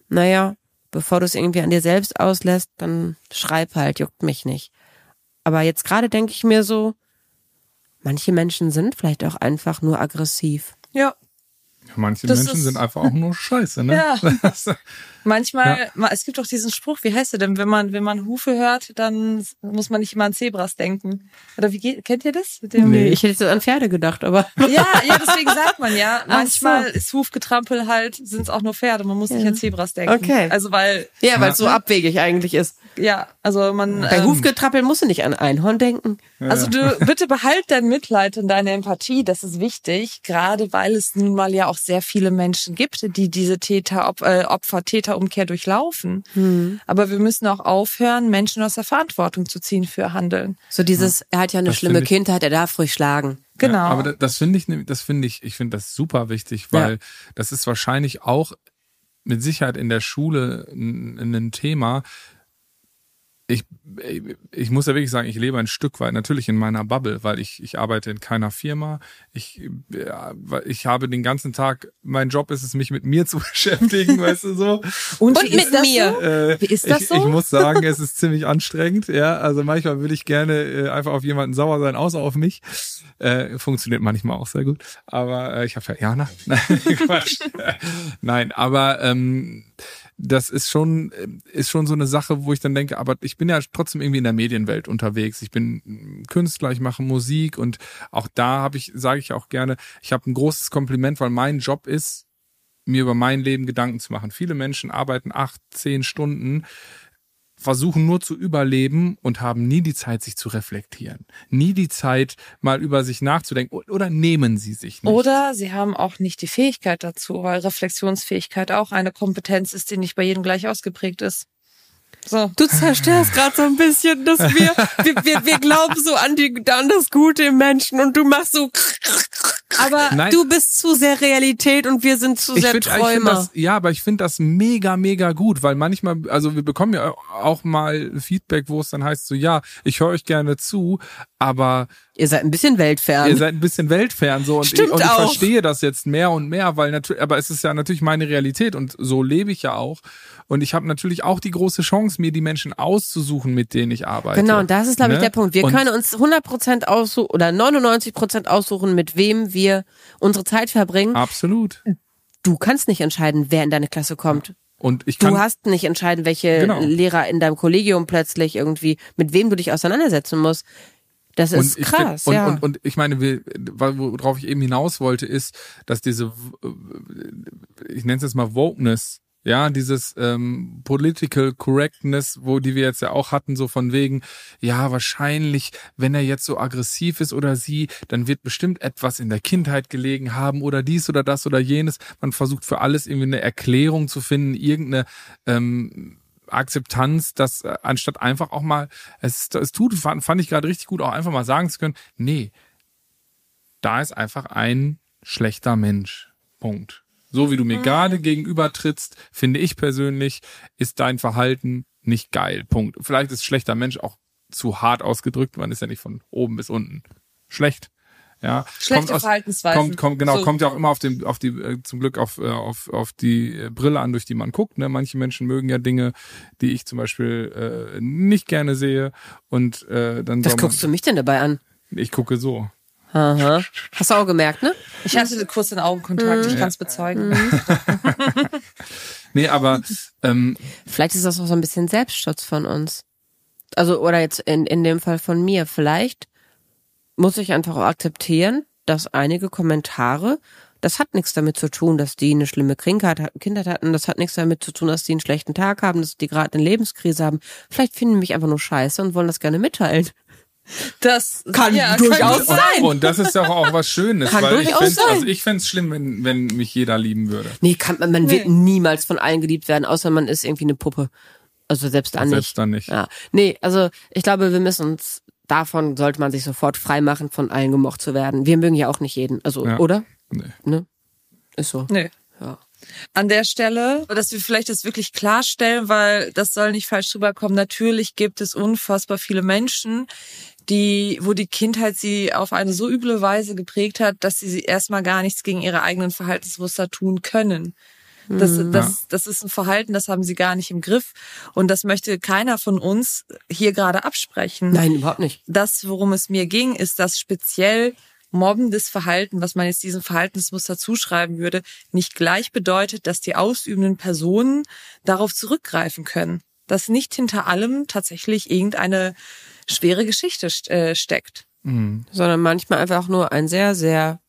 naja, bevor du es irgendwie an dir selbst auslässt, dann schreib halt, juckt mich nicht. Aber jetzt gerade denke ich mir so, manche Menschen sind vielleicht auch einfach nur aggressiv. Ja. Manche das Menschen sind einfach auch nur scheiße, ne? Ja. Manchmal, ja. es gibt doch diesen Spruch, wie heißt der denn? Wenn man, wenn man Hufe hört, dann muss man nicht immer an Zebras denken. Oder wie geht, kennt ihr das? nee, ich hätte so an Pferde gedacht, aber. Ja, ja, deswegen sagt man ja. Manchmal so. ist Hufgetrampel halt, sind es auch nur Pferde. Man muss ja. nicht an Zebras denken. Okay. Also weil. Ja, weil es so abwegig eigentlich ist. Ja, also man. Bei ähm, Hufgetrappel musst du nicht an Einhorn denken. Also du, bitte behalt dein Mitleid und deine Empathie. Das ist wichtig. Gerade weil es nun mal ja auch sehr viele Menschen gibt, die diese Täter, äh, Opfer, Täterumkehr durchlaufen. Hm. Aber wir müssen auch aufhören, Menschen aus der Verantwortung zu ziehen für Handeln. So dieses, ja. er hat ja eine das schlimme Kindheit, er darf ruhig schlagen. Genau. Ja, aber das finde ich, das finde ich, ich finde das super wichtig, weil ja. das ist wahrscheinlich auch mit Sicherheit in der Schule ein, ein Thema, ich, ich muss ja wirklich sagen, ich lebe ein Stück weit natürlich in meiner Bubble, weil ich, ich arbeite in keiner Firma. Ich, ja, ich habe den ganzen Tag, mein Job ist es, mich mit mir zu beschäftigen, weißt du so. Und, Und mit mir. So? Äh, wie ist das ich, so? Ich muss sagen, es ist ziemlich anstrengend. Ja, also manchmal würde ich gerne äh, einfach auf jemanden sauer sein, außer auf mich. Äh, funktioniert manchmal auch sehr gut. Aber äh, ich habe ja, ja, na, Quatsch. Nein, aber ähm, das ist schon, ist schon so eine Sache, wo ich dann denke, aber ich bin ja trotzdem irgendwie in der Medienwelt unterwegs. Ich bin Künstler, ich mache Musik und auch da habe ich, sage ich auch gerne, ich habe ein großes Kompliment, weil mein Job ist, mir über mein Leben Gedanken zu machen. Viele Menschen arbeiten acht, zehn Stunden versuchen nur zu überleben und haben nie die Zeit, sich zu reflektieren. Nie die Zeit, mal über sich nachzudenken oder nehmen sie sich nicht. Oder sie haben auch nicht die Fähigkeit dazu, weil Reflexionsfähigkeit auch eine Kompetenz ist, die nicht bei jedem gleich ausgeprägt ist. So. Du zerstörst gerade so ein bisschen, dass wir, wir, wir, wir glauben so an, die, an das Gute im Menschen und du machst so. Aber Nein. du bist zu sehr Realität und wir sind zu ich sehr find, Träumer. Das, ja, aber ich finde das mega, mega gut, weil manchmal, also wir bekommen ja auch mal Feedback, wo es dann heißt so, ja, ich höre euch gerne zu, aber Ihr seid ein bisschen weltfern. Ihr seid ein bisschen weltfern so und, Stimmt ich, und ich auch. verstehe das jetzt mehr und mehr, weil natürlich, aber es ist ja natürlich meine Realität und so lebe ich ja auch. Und ich habe natürlich auch die große Chance, mir die Menschen auszusuchen, mit denen ich arbeite. Genau, und das ist, glaube ne? ich, der Punkt. Wir und können uns 100% aussuchen oder 99% aussuchen, mit wem wir unsere Zeit verbringen. Absolut. Du kannst nicht entscheiden, wer in deine Klasse kommt. Und ich kann, du hast nicht entscheiden, welche genau. Lehrer in deinem Kollegium plötzlich irgendwie, mit wem du dich auseinandersetzen musst. Das ist krass, find, ja. Und, und, und ich meine, worauf ich eben hinaus wollte, ist, dass diese, ich nenne es jetzt mal Wokeness, ja, dieses ähm, Political Correctness, wo die wir jetzt ja auch hatten, so von wegen, ja, wahrscheinlich, wenn er jetzt so aggressiv ist oder sie, dann wird bestimmt etwas in der Kindheit gelegen haben oder dies oder das oder jenes. Man versucht für alles irgendwie eine Erklärung zu finden, irgendeine ähm, Akzeptanz, dass äh, anstatt einfach auch mal, es, es tut, fand, fand ich gerade richtig gut, auch einfach mal sagen zu können, nee, da ist einfach ein schlechter Mensch. Punkt. So wie du mir mhm. gerade gegenüber trittst, finde ich persönlich, ist dein Verhalten nicht geil. Punkt. Vielleicht ist schlechter Mensch auch zu hart ausgedrückt. Man ist ja nicht von oben bis unten schlecht. Ja, Schlechte kommt aus, Verhaltensweisen. Kommt, kommt, genau, so. kommt ja auch immer auf dem, auf die, äh, zum Glück auf, äh, auf, auf die äh, Brille an, durch die man guckt. Ne? Manche Menschen mögen ja Dinge, die ich zum Beispiel äh, nicht gerne sehe. Und äh, dann. Was guckst du mich denn dabei an? Ich gucke so. Aha. Hast du auch gemerkt, ne? Ich hatte kurz den Augenkontakt, mhm. ich kann es bezeugen. Mhm. nee, aber ähm, vielleicht ist das auch so ein bisschen Selbstschutz von uns. Also, oder jetzt in, in dem Fall von mir. Vielleicht muss ich einfach auch akzeptieren, dass einige Kommentare, das hat nichts damit zu tun, dass die eine schlimme Kindheit hatten, das hat nichts damit zu tun, dass die einen schlechten Tag haben, dass die gerade eine Lebenskrise haben. Vielleicht finden mich einfach nur scheiße und wollen das gerne mitteilen. Das kann ja, durchaus kann sein. Und das ist doch auch was Schönes, kann weil ich find's, also ich fände es schlimm, wenn, wenn mich jeder lieben würde. Nee, kann, man, man nee. wird niemals von allen geliebt werden, außer man ist irgendwie eine Puppe. Also selbst dann selbst nicht. dann nicht. Ja. Nee, also ich glaube, wir müssen uns davon sollte man sich sofort frei machen, von allen gemocht zu werden. Wir mögen ja auch nicht jeden. Also, ja. oder? Nee. Ne? Ist so. Nee. Ja. An der Stelle, dass wir vielleicht das wirklich klarstellen, weil das soll nicht falsch rüberkommen. Natürlich gibt es unfassbar viele Menschen, die, wo die Kindheit sie auf eine so üble Weise geprägt hat, dass sie erstmal gar nichts gegen ihre eigenen Verhaltensmuster tun können. Das, mhm. das, das ist ein Verhalten, das haben sie gar nicht im Griff. Und das möchte keiner von uns hier gerade absprechen. Nein, überhaupt nicht. Das, worum es mir ging, ist, dass speziell mobbendes Verhalten, was man jetzt diesem Verhaltensmuster zuschreiben würde, nicht gleich bedeutet, dass die ausübenden Personen darauf zurückgreifen können. Dass nicht hinter allem tatsächlich irgendeine schwere Geschichte äh, steckt. Mhm. Sondern manchmal einfach nur ein sehr, sehr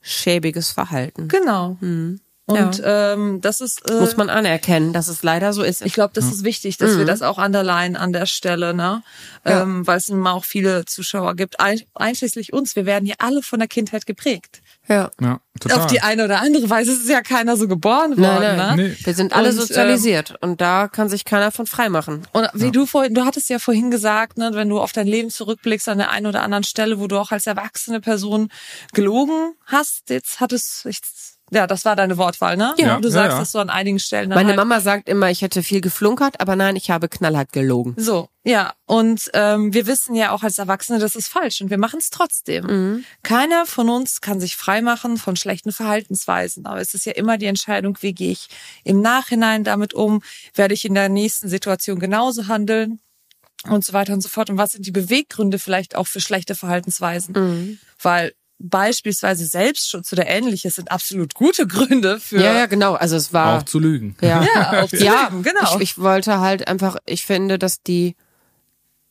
schäbiges Verhalten. Genau. Mhm. Und ja. ähm, das ist äh, muss man anerkennen, dass es leider so ist. Ich glaube, das ist wichtig, dass mhm. wir das auch underline an der Stelle, ne? Ja. Ähm, weil es immer auch viele Zuschauer gibt, ein, einschließlich uns. Wir werden ja alle von der Kindheit geprägt. Ja. ja total. Auf die eine oder andere Weise ist ja keiner so geboren worden. Nein, nein. Ne? Nee. Wir sind alle und, sozialisiert ähm, und da kann sich keiner von frei machen. Und wie ja. du vorhin, du hattest ja vorhin gesagt, ne, wenn du auf dein Leben zurückblickst an der einen oder anderen Stelle, wo du auch als erwachsene Person gelogen hast, jetzt hattest, ich ja, das war deine Wortwahl, ne? Ja. Du Ja, sagst ja. das so an einigen Stellen. Meine halt. Mama sagt immer, ich hätte viel geflunkert, aber nein, ich habe knallhart gelogen. So, ja. Und ähm, wir wissen ja auch als Erwachsene, das ist falsch und wir machen es trotzdem. Mhm. Keiner von uns kann sich freimachen von schlechten Verhaltensweisen. Aber es ist ja immer die Entscheidung, wie gehe ich im Nachhinein damit um? Werde ich in der nächsten Situation genauso handeln? Und so weiter und so fort. Und was sind die Beweggründe vielleicht auch für schlechte Verhaltensweisen? Mhm. Weil beispielsweise Selbstschutz oder ähnliches sind absolut gute Gründe für Ja, ja, genau. Also es war. Auch zu lügen. Ja, Ja, auch zu ja, lügen, genau. Ich, ich wollte halt einfach, ich finde, dass die,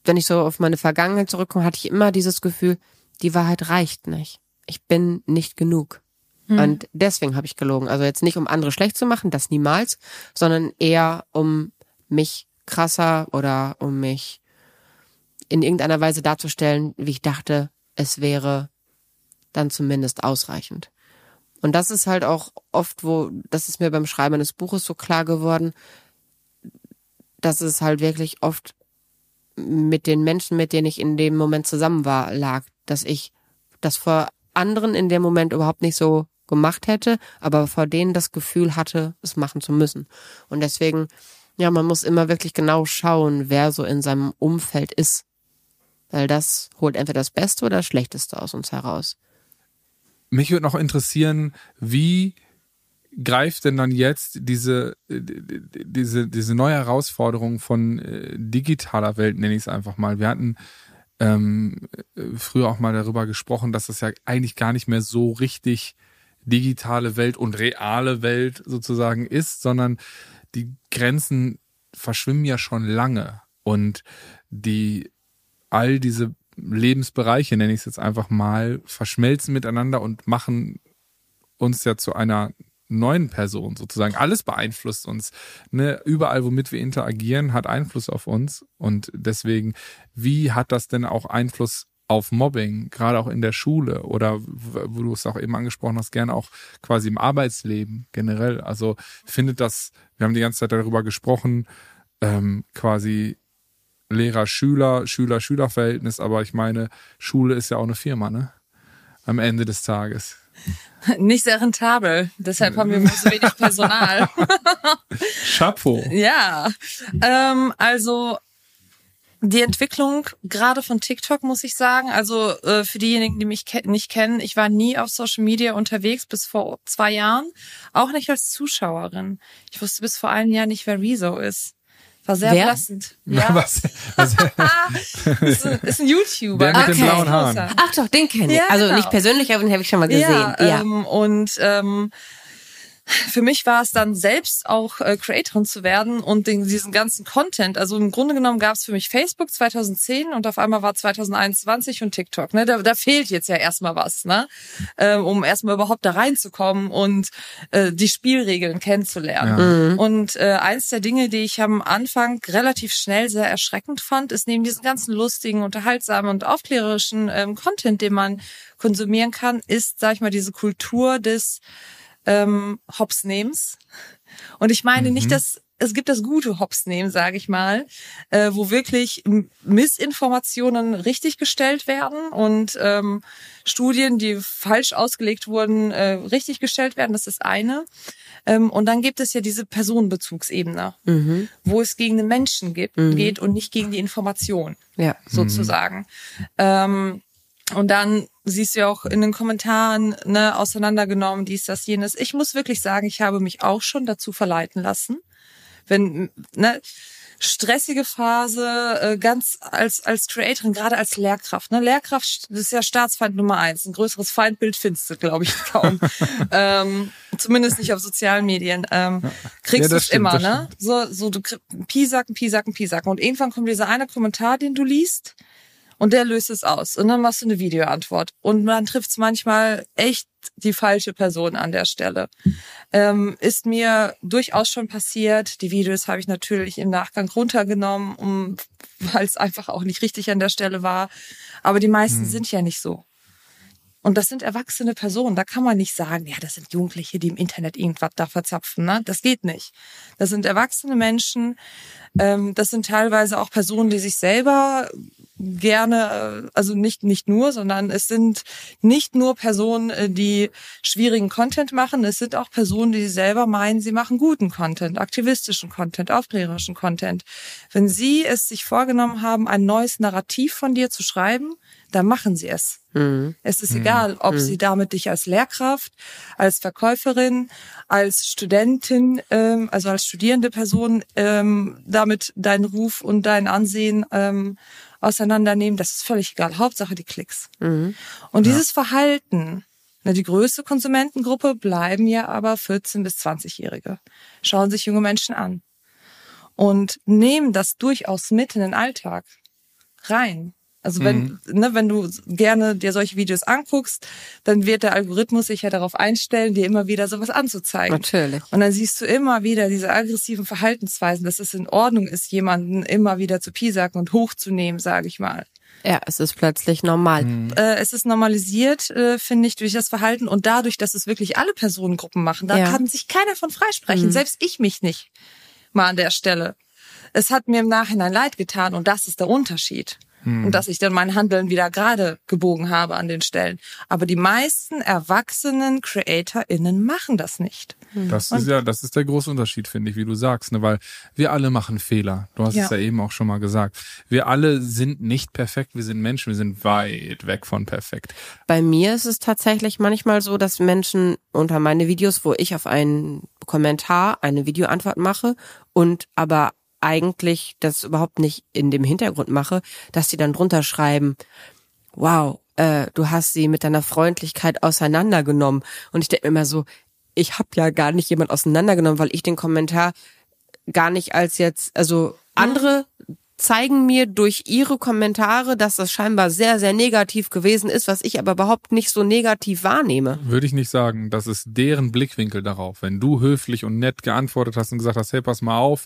wenn ich so auf meine Vergangenheit zurückkomme, hatte ich immer dieses Gefühl, die Wahrheit reicht nicht. Ich bin nicht genug. Hm. Und deswegen habe ich gelogen. Also jetzt nicht, um andere schlecht zu machen, das niemals, sondern eher um mich krasser oder um mich in irgendeiner Weise darzustellen, wie ich dachte, es wäre dann zumindest ausreichend. Und das ist halt auch oft, wo, das ist mir beim Schreiben eines Buches so klar geworden, dass es halt wirklich oft mit den Menschen, mit denen ich in dem Moment zusammen war, lag, dass ich das vor anderen in dem Moment überhaupt nicht so gemacht hätte, aber vor denen das Gefühl hatte, es machen zu müssen. Und deswegen, ja, man muss immer wirklich genau schauen, wer so in seinem Umfeld ist. Weil das holt entweder das Beste oder das Schlechteste aus uns heraus. Mich würde noch interessieren, wie greift denn dann jetzt diese, äh, diese, diese neue Herausforderung von äh, digitaler Welt, nenne ich es einfach mal. Wir hatten ähm, äh, früher auch mal darüber gesprochen, dass das ja eigentlich gar nicht mehr so richtig digitale Welt und reale Welt sozusagen ist, sondern die Grenzen verschwimmen ja schon lange und die all diese Lebensbereiche, nenne ich es jetzt einfach mal, verschmelzen miteinander und machen uns ja zu einer neuen Person sozusagen. Alles beeinflusst uns. Ne? Überall, womit wir interagieren, hat Einfluss auf uns. Und deswegen, wie hat das denn auch Einfluss auf Mobbing, gerade auch in der Schule oder wo du es auch eben angesprochen hast, gerne auch quasi im Arbeitsleben generell. Also findet das, wir haben die ganze Zeit darüber gesprochen, ähm, quasi Lehrer-Schüler, Schüler-Schüler-Verhältnis, aber ich meine, Schule ist ja auch eine Firma, ne? Am Ende des Tages. nicht sehr rentabel. Deshalb haben wir nur so wenig Personal. Chapeau. Ja, ähm, also die Entwicklung gerade von TikTok muss ich sagen, also äh, für diejenigen, die mich ke nicht kennen, ich war nie auf Social Media unterwegs bis vor zwei Jahren, auch nicht als Zuschauerin. Ich wusste bis vor einem Jahr nicht, wer Rezo ist. War sehr Wer? belastend. Ja, Was, was, ist, ein, ist ein YouTuber. Der mit den Ganz blauen Haaren. Ach doch, den kenne ich. Ja, also genau. nicht persönlich, aber den habe ich schon mal gesehen. Ja, Ja. Ähm, und ähm, für mich war es dann selbst auch äh, Creatorin zu werden und den, diesen ganzen Content. Also im Grunde genommen gab es für mich Facebook 2010 und auf einmal war 2021 und TikTok. Ne? Da, da fehlt jetzt ja erstmal was, ne? ähm, um erstmal überhaupt da reinzukommen und äh, die Spielregeln kennenzulernen. Und äh, eins der Dinge, die ich am Anfang relativ schnell sehr erschreckend fand, ist neben diesem ganzen lustigen, unterhaltsamen und aufklärerischen ähm, Content, den man konsumieren kann, ist, sag ich mal, diese Kultur des ähm, Hops-Nehmens. Und ich meine nicht, dass es gibt das gute Hops-Nehmen, sage ich mal, äh, wo wirklich Missinformationen richtig gestellt werden und ähm, Studien, die falsch ausgelegt wurden, äh, richtig gestellt werden. Das ist eine. Ähm, und dann gibt es ja diese Personenbezugsebene, Mhm. wo es gegen den Menschen gibt, geht und nicht gegen die Information Ja. sozusagen. Ähm, und dann siehst du ja auch in den Kommentaren ne, auseinandergenommen, dies, das, jenes. Ich muss wirklich sagen, ich habe mich auch schon dazu verleiten lassen. Wenn, ne, stressige Phase, äh, ganz als, als Creatorin, gerade als Lehrkraft. Ne? Lehrkraft ist ja Staatsfeind Nummer eins. Ein größeres Feindbild findest du, glaube ich, kaum. ähm, zumindest nicht auf sozialen Medien. Ähm, kriegst Ja, du es immer, ne? So, so du kriegst Piesacken, Piesacken, Piesacken. Und irgendwann kommt dieser eine Kommentar, den du liest, und der löst es aus. Und dann machst du eine Videoantwort. Und man trifft es manchmal echt die falsche Person an der Stelle. Ähm, ist mir durchaus schon passiert. Die Videos habe ich natürlich im Nachgang runtergenommen, um, weil es einfach auch nicht richtig an der Stelle war. Aber die meisten sind ja nicht so. Und das sind erwachsene Personen. Da kann man nicht sagen, ja, das sind Jugendliche, die im Internet irgendwas da verzapfen. Ne? Das geht nicht. Das sind erwachsene Menschen. Ähm, das sind teilweise auch Personen, die sich selber gerne, äh, also nicht, nicht nur, sondern es sind nicht nur Personen, äh, die schwierigen Content machen. Es sind auch Personen, die selber meinen, sie machen guten Content, aktivistischen Content, aufklärerischen Content. Wenn sie es sich vorgenommen haben, ein neues Narrativ von dir zu schreiben, dann machen sie es. Mhm. Es ist mhm. egal, ob mhm. sie damit dich als Lehrkraft, als Verkäuferin, als Studentin, ähm, also als studierende Person ähm, damit deinen Ruf und dein Ansehen ähm, auseinandernehmen. Das ist völlig egal. Hauptsache die Klicks. Mhm. Und dieses ja. Verhalten, na, die größte Konsumentengruppe bleiben ja aber 14 bis 20-Jährige. Schauen sich junge Menschen an und nehmen das durchaus mit in den Alltag rein. Also wenn, mhm. ne, wenn du gerne dir solche Videos anguckst, dann wird der Algorithmus sich ja darauf einstellen, dir immer wieder sowas anzuzeigen. Natürlich. Und dann siehst du immer wieder diese aggressiven Verhaltensweisen, dass es in Ordnung ist, jemanden immer wieder zu piesacken und hochzunehmen, sage ich mal. Ja, es ist plötzlich normal. Mhm. Äh, es ist normalisiert, äh, finde ich, durch das Verhalten und dadurch, dass es wirklich alle Personengruppen machen. Da ja. kann sich keiner von freisprechen, mhm. selbst ich mich nicht. Mal an der Stelle. Es hat mir im Nachhinein leid getan und das ist der Unterschied hm. und dass ich dann mein Handeln wieder gerade gebogen habe an den Stellen. Aber die meisten erwachsenen CreatorInnen machen das nicht. Hm. Das und ist ja, das ist der große Unterschied, finde ich, wie du sagst, ne? weil wir alle machen Fehler. Du hast ja. es ja eben auch schon mal gesagt. Wir alle sind nicht perfekt, wir sind Menschen, wir sind weit weg von perfekt. Bei mir ist es tatsächlich manchmal so, dass Menschen unter meine Videos, wo ich auf einen Kommentar eine Videoantwort mache und aber eigentlich das überhaupt nicht in dem Hintergrund mache, dass die dann drunter schreiben, wow, äh, du hast sie mit deiner Freundlichkeit auseinandergenommen. Und ich denke mir immer so, ich habe ja gar nicht jemand auseinandergenommen, weil ich den Kommentar gar nicht als jetzt, also andere zeigen mir durch ihre Kommentare, dass das scheinbar sehr, sehr negativ gewesen ist, was ich aber überhaupt nicht so negativ wahrnehme. Würde ich nicht sagen. Das ist deren Blickwinkel darauf. Wenn du höflich und nett geantwortet hast und gesagt hast, hey, pass mal auf,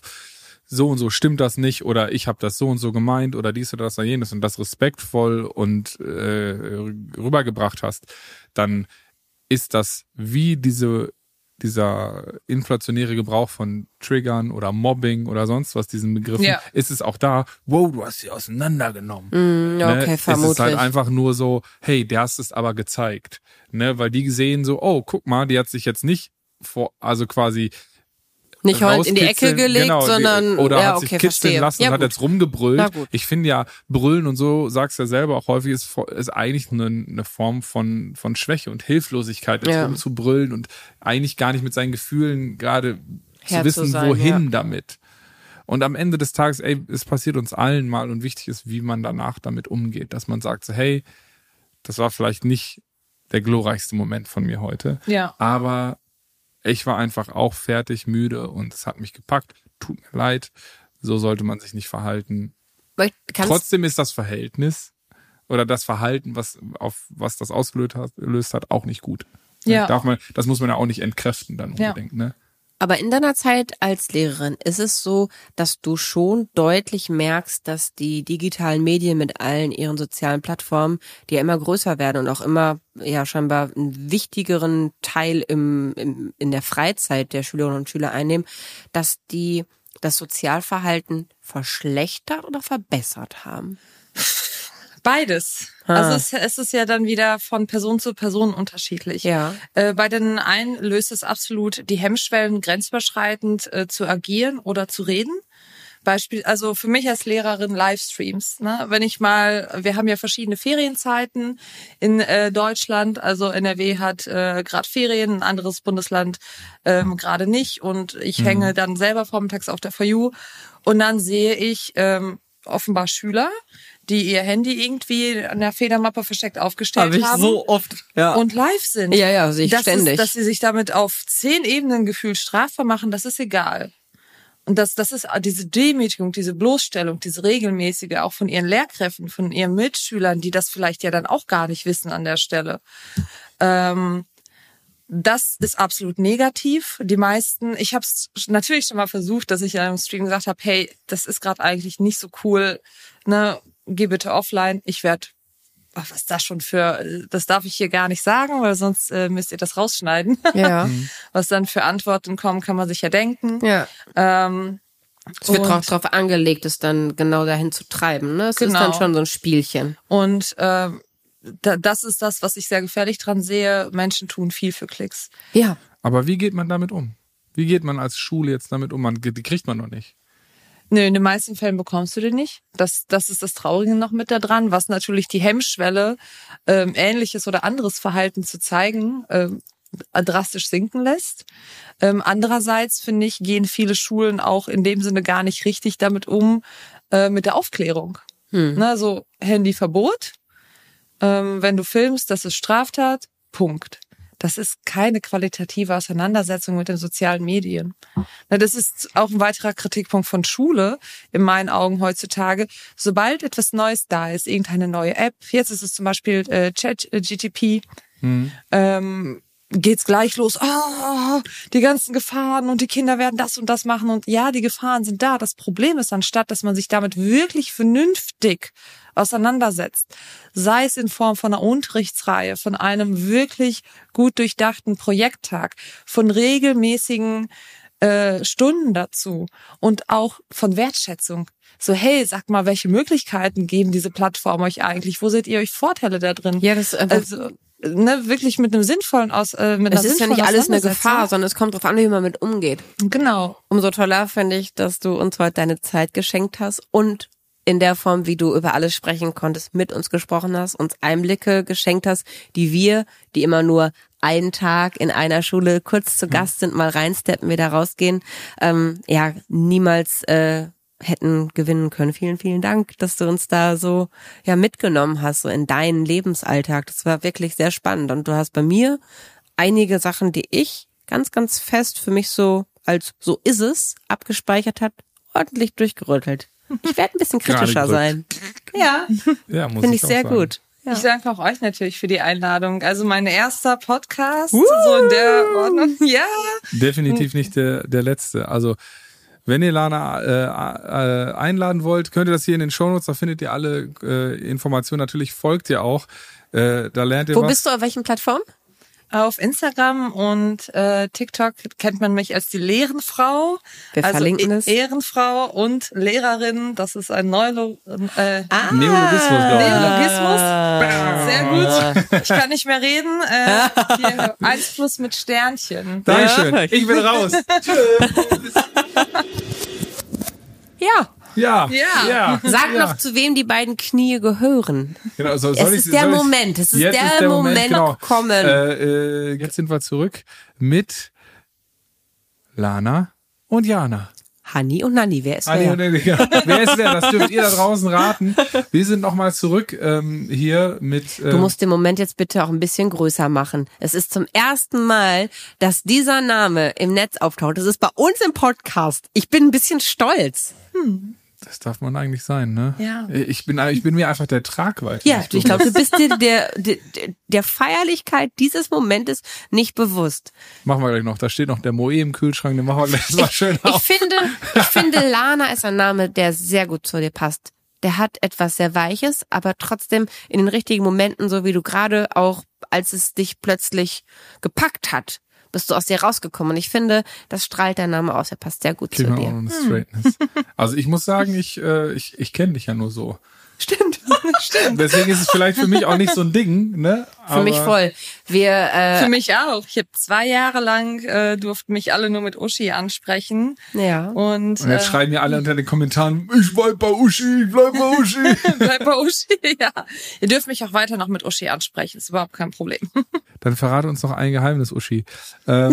so und so stimmt das nicht oder ich habe das so und so gemeint oder dies oder das oder jenes und das respektvoll und äh, rübergebracht hast, dann ist das wie diese dieser inflationäre Gebrauch von Triggern oder Mobbing oder sonst was, diesen Begriffen, ja. ist es auch da, wow, du hast sie auseinandergenommen. Mm, okay, ne? vermutlich. Es ist halt einfach nur so, hey, der hast es aber gezeigt. Ne? Weil die sehen so, oh, guck mal, die hat sich jetzt nicht vor, also quasi nicht heulend in die Ecke gelegt, genau, sondern oder ja, hat sich okay, kitzeln verstehe. lassen ja, und hat jetzt rumgebrüllt. Ich finde ja, brüllen und so, sagst ja selber auch häufig, ist, ist eigentlich eine, eine Form von, von Schwäche und Hilflosigkeit, jetzt ja. rumzubrüllen und eigentlich gar nicht mit seinen Gefühlen gerade zu wissen, zu sein, wohin ja. damit. Und am Ende des Tages, ey, es passiert uns allen mal und wichtig ist, wie man danach damit umgeht, dass man sagt so, hey, das war vielleicht nicht der glorreichste Moment von mir heute, ja. aber ich war einfach auch fertig, müde und es hat mich gepackt. Tut mir leid. So sollte man sich nicht verhalten. Trotzdem ist das Verhältnis oder das Verhalten, was auf was das ausgelöst hat, hat auch nicht gut. Ja. Darf man, das muss man ja auch nicht entkräften dann unbedingt. Ja. Ne? Aber in deiner Zeit als Lehrerin ist es so, dass du schon deutlich merkst, dass die digitalen Medien mit allen ihren sozialen Plattformen, die ja immer größer werden und auch immer ja scheinbar einen wichtigeren Teil im, im in der Freizeit der Schülerinnen und Schüler einnehmen, dass die das Sozialverhalten verschlechtert oder verbessert haben? Beides. Ah. Also es, es, ist ja dann wieder von Person zu Person unterschiedlich. Ja. Äh, bei den einen löst es absolut die Hemmschwellen, grenzüberschreitend äh, zu agieren oder zu reden. Beispiel, also für mich als Lehrerin Livestreams. Ne? Wenn ich mal, wir haben ja verschiedene Ferienzeiten in äh, Deutschland. Also NRW hat äh, gerade Ferien, ein anderes Bundesland ähm, gerade nicht. Und ich mhm. hänge dann selber vormittags auf der For und dann sehe ich ähm, offenbar Schüler, die ihr Handy irgendwie an der Federmappe versteckt aufgestellt Hab ich haben. so oft. Ja. Und live sind. Ja, ja, sehe ich das ständig. Ist, dass sie sich damit auf zehn Ebenen gefühlt strafbar machen, das ist egal. Und das, das ist diese Demütigung, diese Bloßstellung, diese regelmäßige, auch von ihren Lehrkräften, von ihren Mitschülern, die das vielleicht ja dann auch gar nicht wissen an der Stelle. Ähm, das ist absolut negativ. Die meisten, ich habe es natürlich schon mal versucht, dass ich in einem Stream gesagt habe, hey, das ist gerade eigentlich nicht so cool, ne, geh bitte offline, ich werde was das schon für, das darf ich hier gar nicht sagen, weil sonst äh, müsst ihr das rausschneiden. Ja. Was dann für Antworten kommen, kann man sich ja denken. Ja. Ähm, es wird drauf, drauf angelegt, es dann genau dahin zu treiben. Ne? Es genau. ist dann schon so ein Spielchen. Und äh, da, das ist das, was ich sehr gefährlich dran sehe. Menschen tun viel für Klicks. Ja. Aber wie geht man damit um? Wie geht man als Schule jetzt damit um? Man, die kriegt man noch nicht. Nö, in den meisten Fällen bekommst du den nicht. Das, das ist das Traurige noch mit da dran, was natürlich die Hemmschwelle, ähm, ähnliches oder anderes Verhalten zu zeigen, ähm, drastisch sinken lässt. Ähm, andererseits finde ich, gehen viele Schulen auch in dem Sinne gar nicht richtig damit um, äh, mit der Aufklärung. Hm. Na, so Handyverbot. Ähm, wenn du filmst, das ist Straftat. Punkt. Das ist keine qualitative Auseinandersetzung mit den sozialen Medien. Das ist auch ein weiterer Kritikpunkt von Schule in meinen Augen heutzutage. Sobald etwas Neues da ist, irgendeine neue App, jetzt ist es zum Beispiel äh, ChatGTP, hm. ähm, geht's gleich los. Oh, die ganzen Gefahren und die Kinder werden das und das machen und ja, die Gefahren sind da. Das Problem ist, anstatt dass man sich damit wirklich vernünftig auseinandersetzt, sei es in Form von einer Unterrichtsreihe, von einem wirklich gut durchdachten Projekttag, von regelmäßigen äh, Stunden dazu und auch von Wertschätzung. So, hey, sag mal, welche Möglichkeiten geben diese Plattformen euch eigentlich? Wo seht ihr euch Vorteile da drin? Ja, das ist also ne, wirklich mit einem sinnvollen aus äh, mit Es ist ja nicht alles eine Gefahr, sondern es kommt darauf an, wie man mit umgeht. Genau. Umso toller finde ich, dass du uns heute deine Zeit geschenkt hast und in der Form, wie du über alles sprechen konntest, mit uns gesprochen hast, uns Einblicke geschenkt hast, die wir, die immer nur einen Tag in einer Schule kurz zu Gast sind, mal reinsteppen, wieder rausgehen, ähm, ja, niemals äh, hätten gewinnen können. Vielen, vielen Dank, dass du uns da so ja mitgenommen hast, so in deinen Lebensalltag. Das war wirklich sehr spannend. Und du hast bei mir einige Sachen, die ich ganz, ganz fest für mich so als so ist es abgespeichert hat, ordentlich durchgerüttelt. Ich werde ein bisschen kritischer sein. Ja, ja finde ich, ich sehr sagen. gut. Ja. Ich danke auch euch natürlich für die Einladung. Also mein erster Podcast, uh! so in der Ordnung. Ja. Definitiv nicht der, der letzte. Also wenn ihr Lana äh, äh, einladen wollt, könnt ihr das hier in den Shownotes, da findet ihr alle äh, Informationen. Natürlich folgt ihr auch. Äh, da lernt ihr Wo was. bist du, auf welchen Plattform? Auf Instagram und äh, TikTok kennt man mich als die Lehrenfrau. Wir also verlinken es. Ehrenfrau und Lehrerin. Das ist ein Neolo äh, ah, Neologismus, glaube ich. Neologismus. Sehr gut. Ich kann nicht mehr reden. Äh, hier, eins plus mit Sternchen. Dankeschön. Ich bin raus. Tschüss. Ja. Ja. Ja. ja. Sag ja. noch, zu wem die beiden Knie gehören. Genau, so, es ist der Moment. Es ist der, ist der, Moment, Moment genau. gekommen. Äh, äh, jetzt sind wir zurück mit Lana und Jana. Hanni und Nanni, wer ist Hanni wer? Und Nanni, ja. wer ist wer? Das dürft ihr da draußen raten. Wir sind nochmal zurück ähm, hier mit. Äh du musst den Moment jetzt bitte auch ein bisschen größer machen. Es ist zum ersten Mal, dass dieser Name im Netz auftaucht. Das ist bei uns im Podcast. Ich bin ein bisschen stolz. Hm. Das darf man eigentlich sein, ne? Ja. Ich bin, ich bin mir einfach der Tragweite. Ja, ich glaube, du bist dir der, der, der Feierlichkeit dieses Momentes nicht bewusst. Machen wir gleich noch. Da steht noch der Moe im Kühlschrank, den machen wir gleich mal schön ich, auf. Ich finde, ich finde, Lana ist ein Name, der sehr gut zu dir passt. Der hat etwas sehr Weiches, aber trotzdem in den richtigen Momenten, so wie du gerade auch, als es dich plötzlich gepackt hat, bist du aus dir rausgekommen. Und ich finde, das strahlt dein Name aus. Er passt sehr gut Klima zu dir. Und Straightness. Also ich muss sagen, ich, äh, ich, ich kenne dich ja nur so. Stimmt, stimmt. Deswegen ist es vielleicht für mich auch nicht so ein Ding, ne? Aber für mich voll. Wir, äh, für mich auch. Ich habe zwei Jahre lang äh, durften mich alle nur mit Uschi ansprechen. Ja. Und, und jetzt äh, schreiben ja alle unter den Kommentaren, ich bleib bei Uschi, ich bleib bei Uschi. bleib bei Uschi, ja. Ihr dürft mich auch weiter noch mit Uschi ansprechen, ist überhaupt kein Problem. Dann verrate uns noch ein Geheimnis, Uschi. Ähm.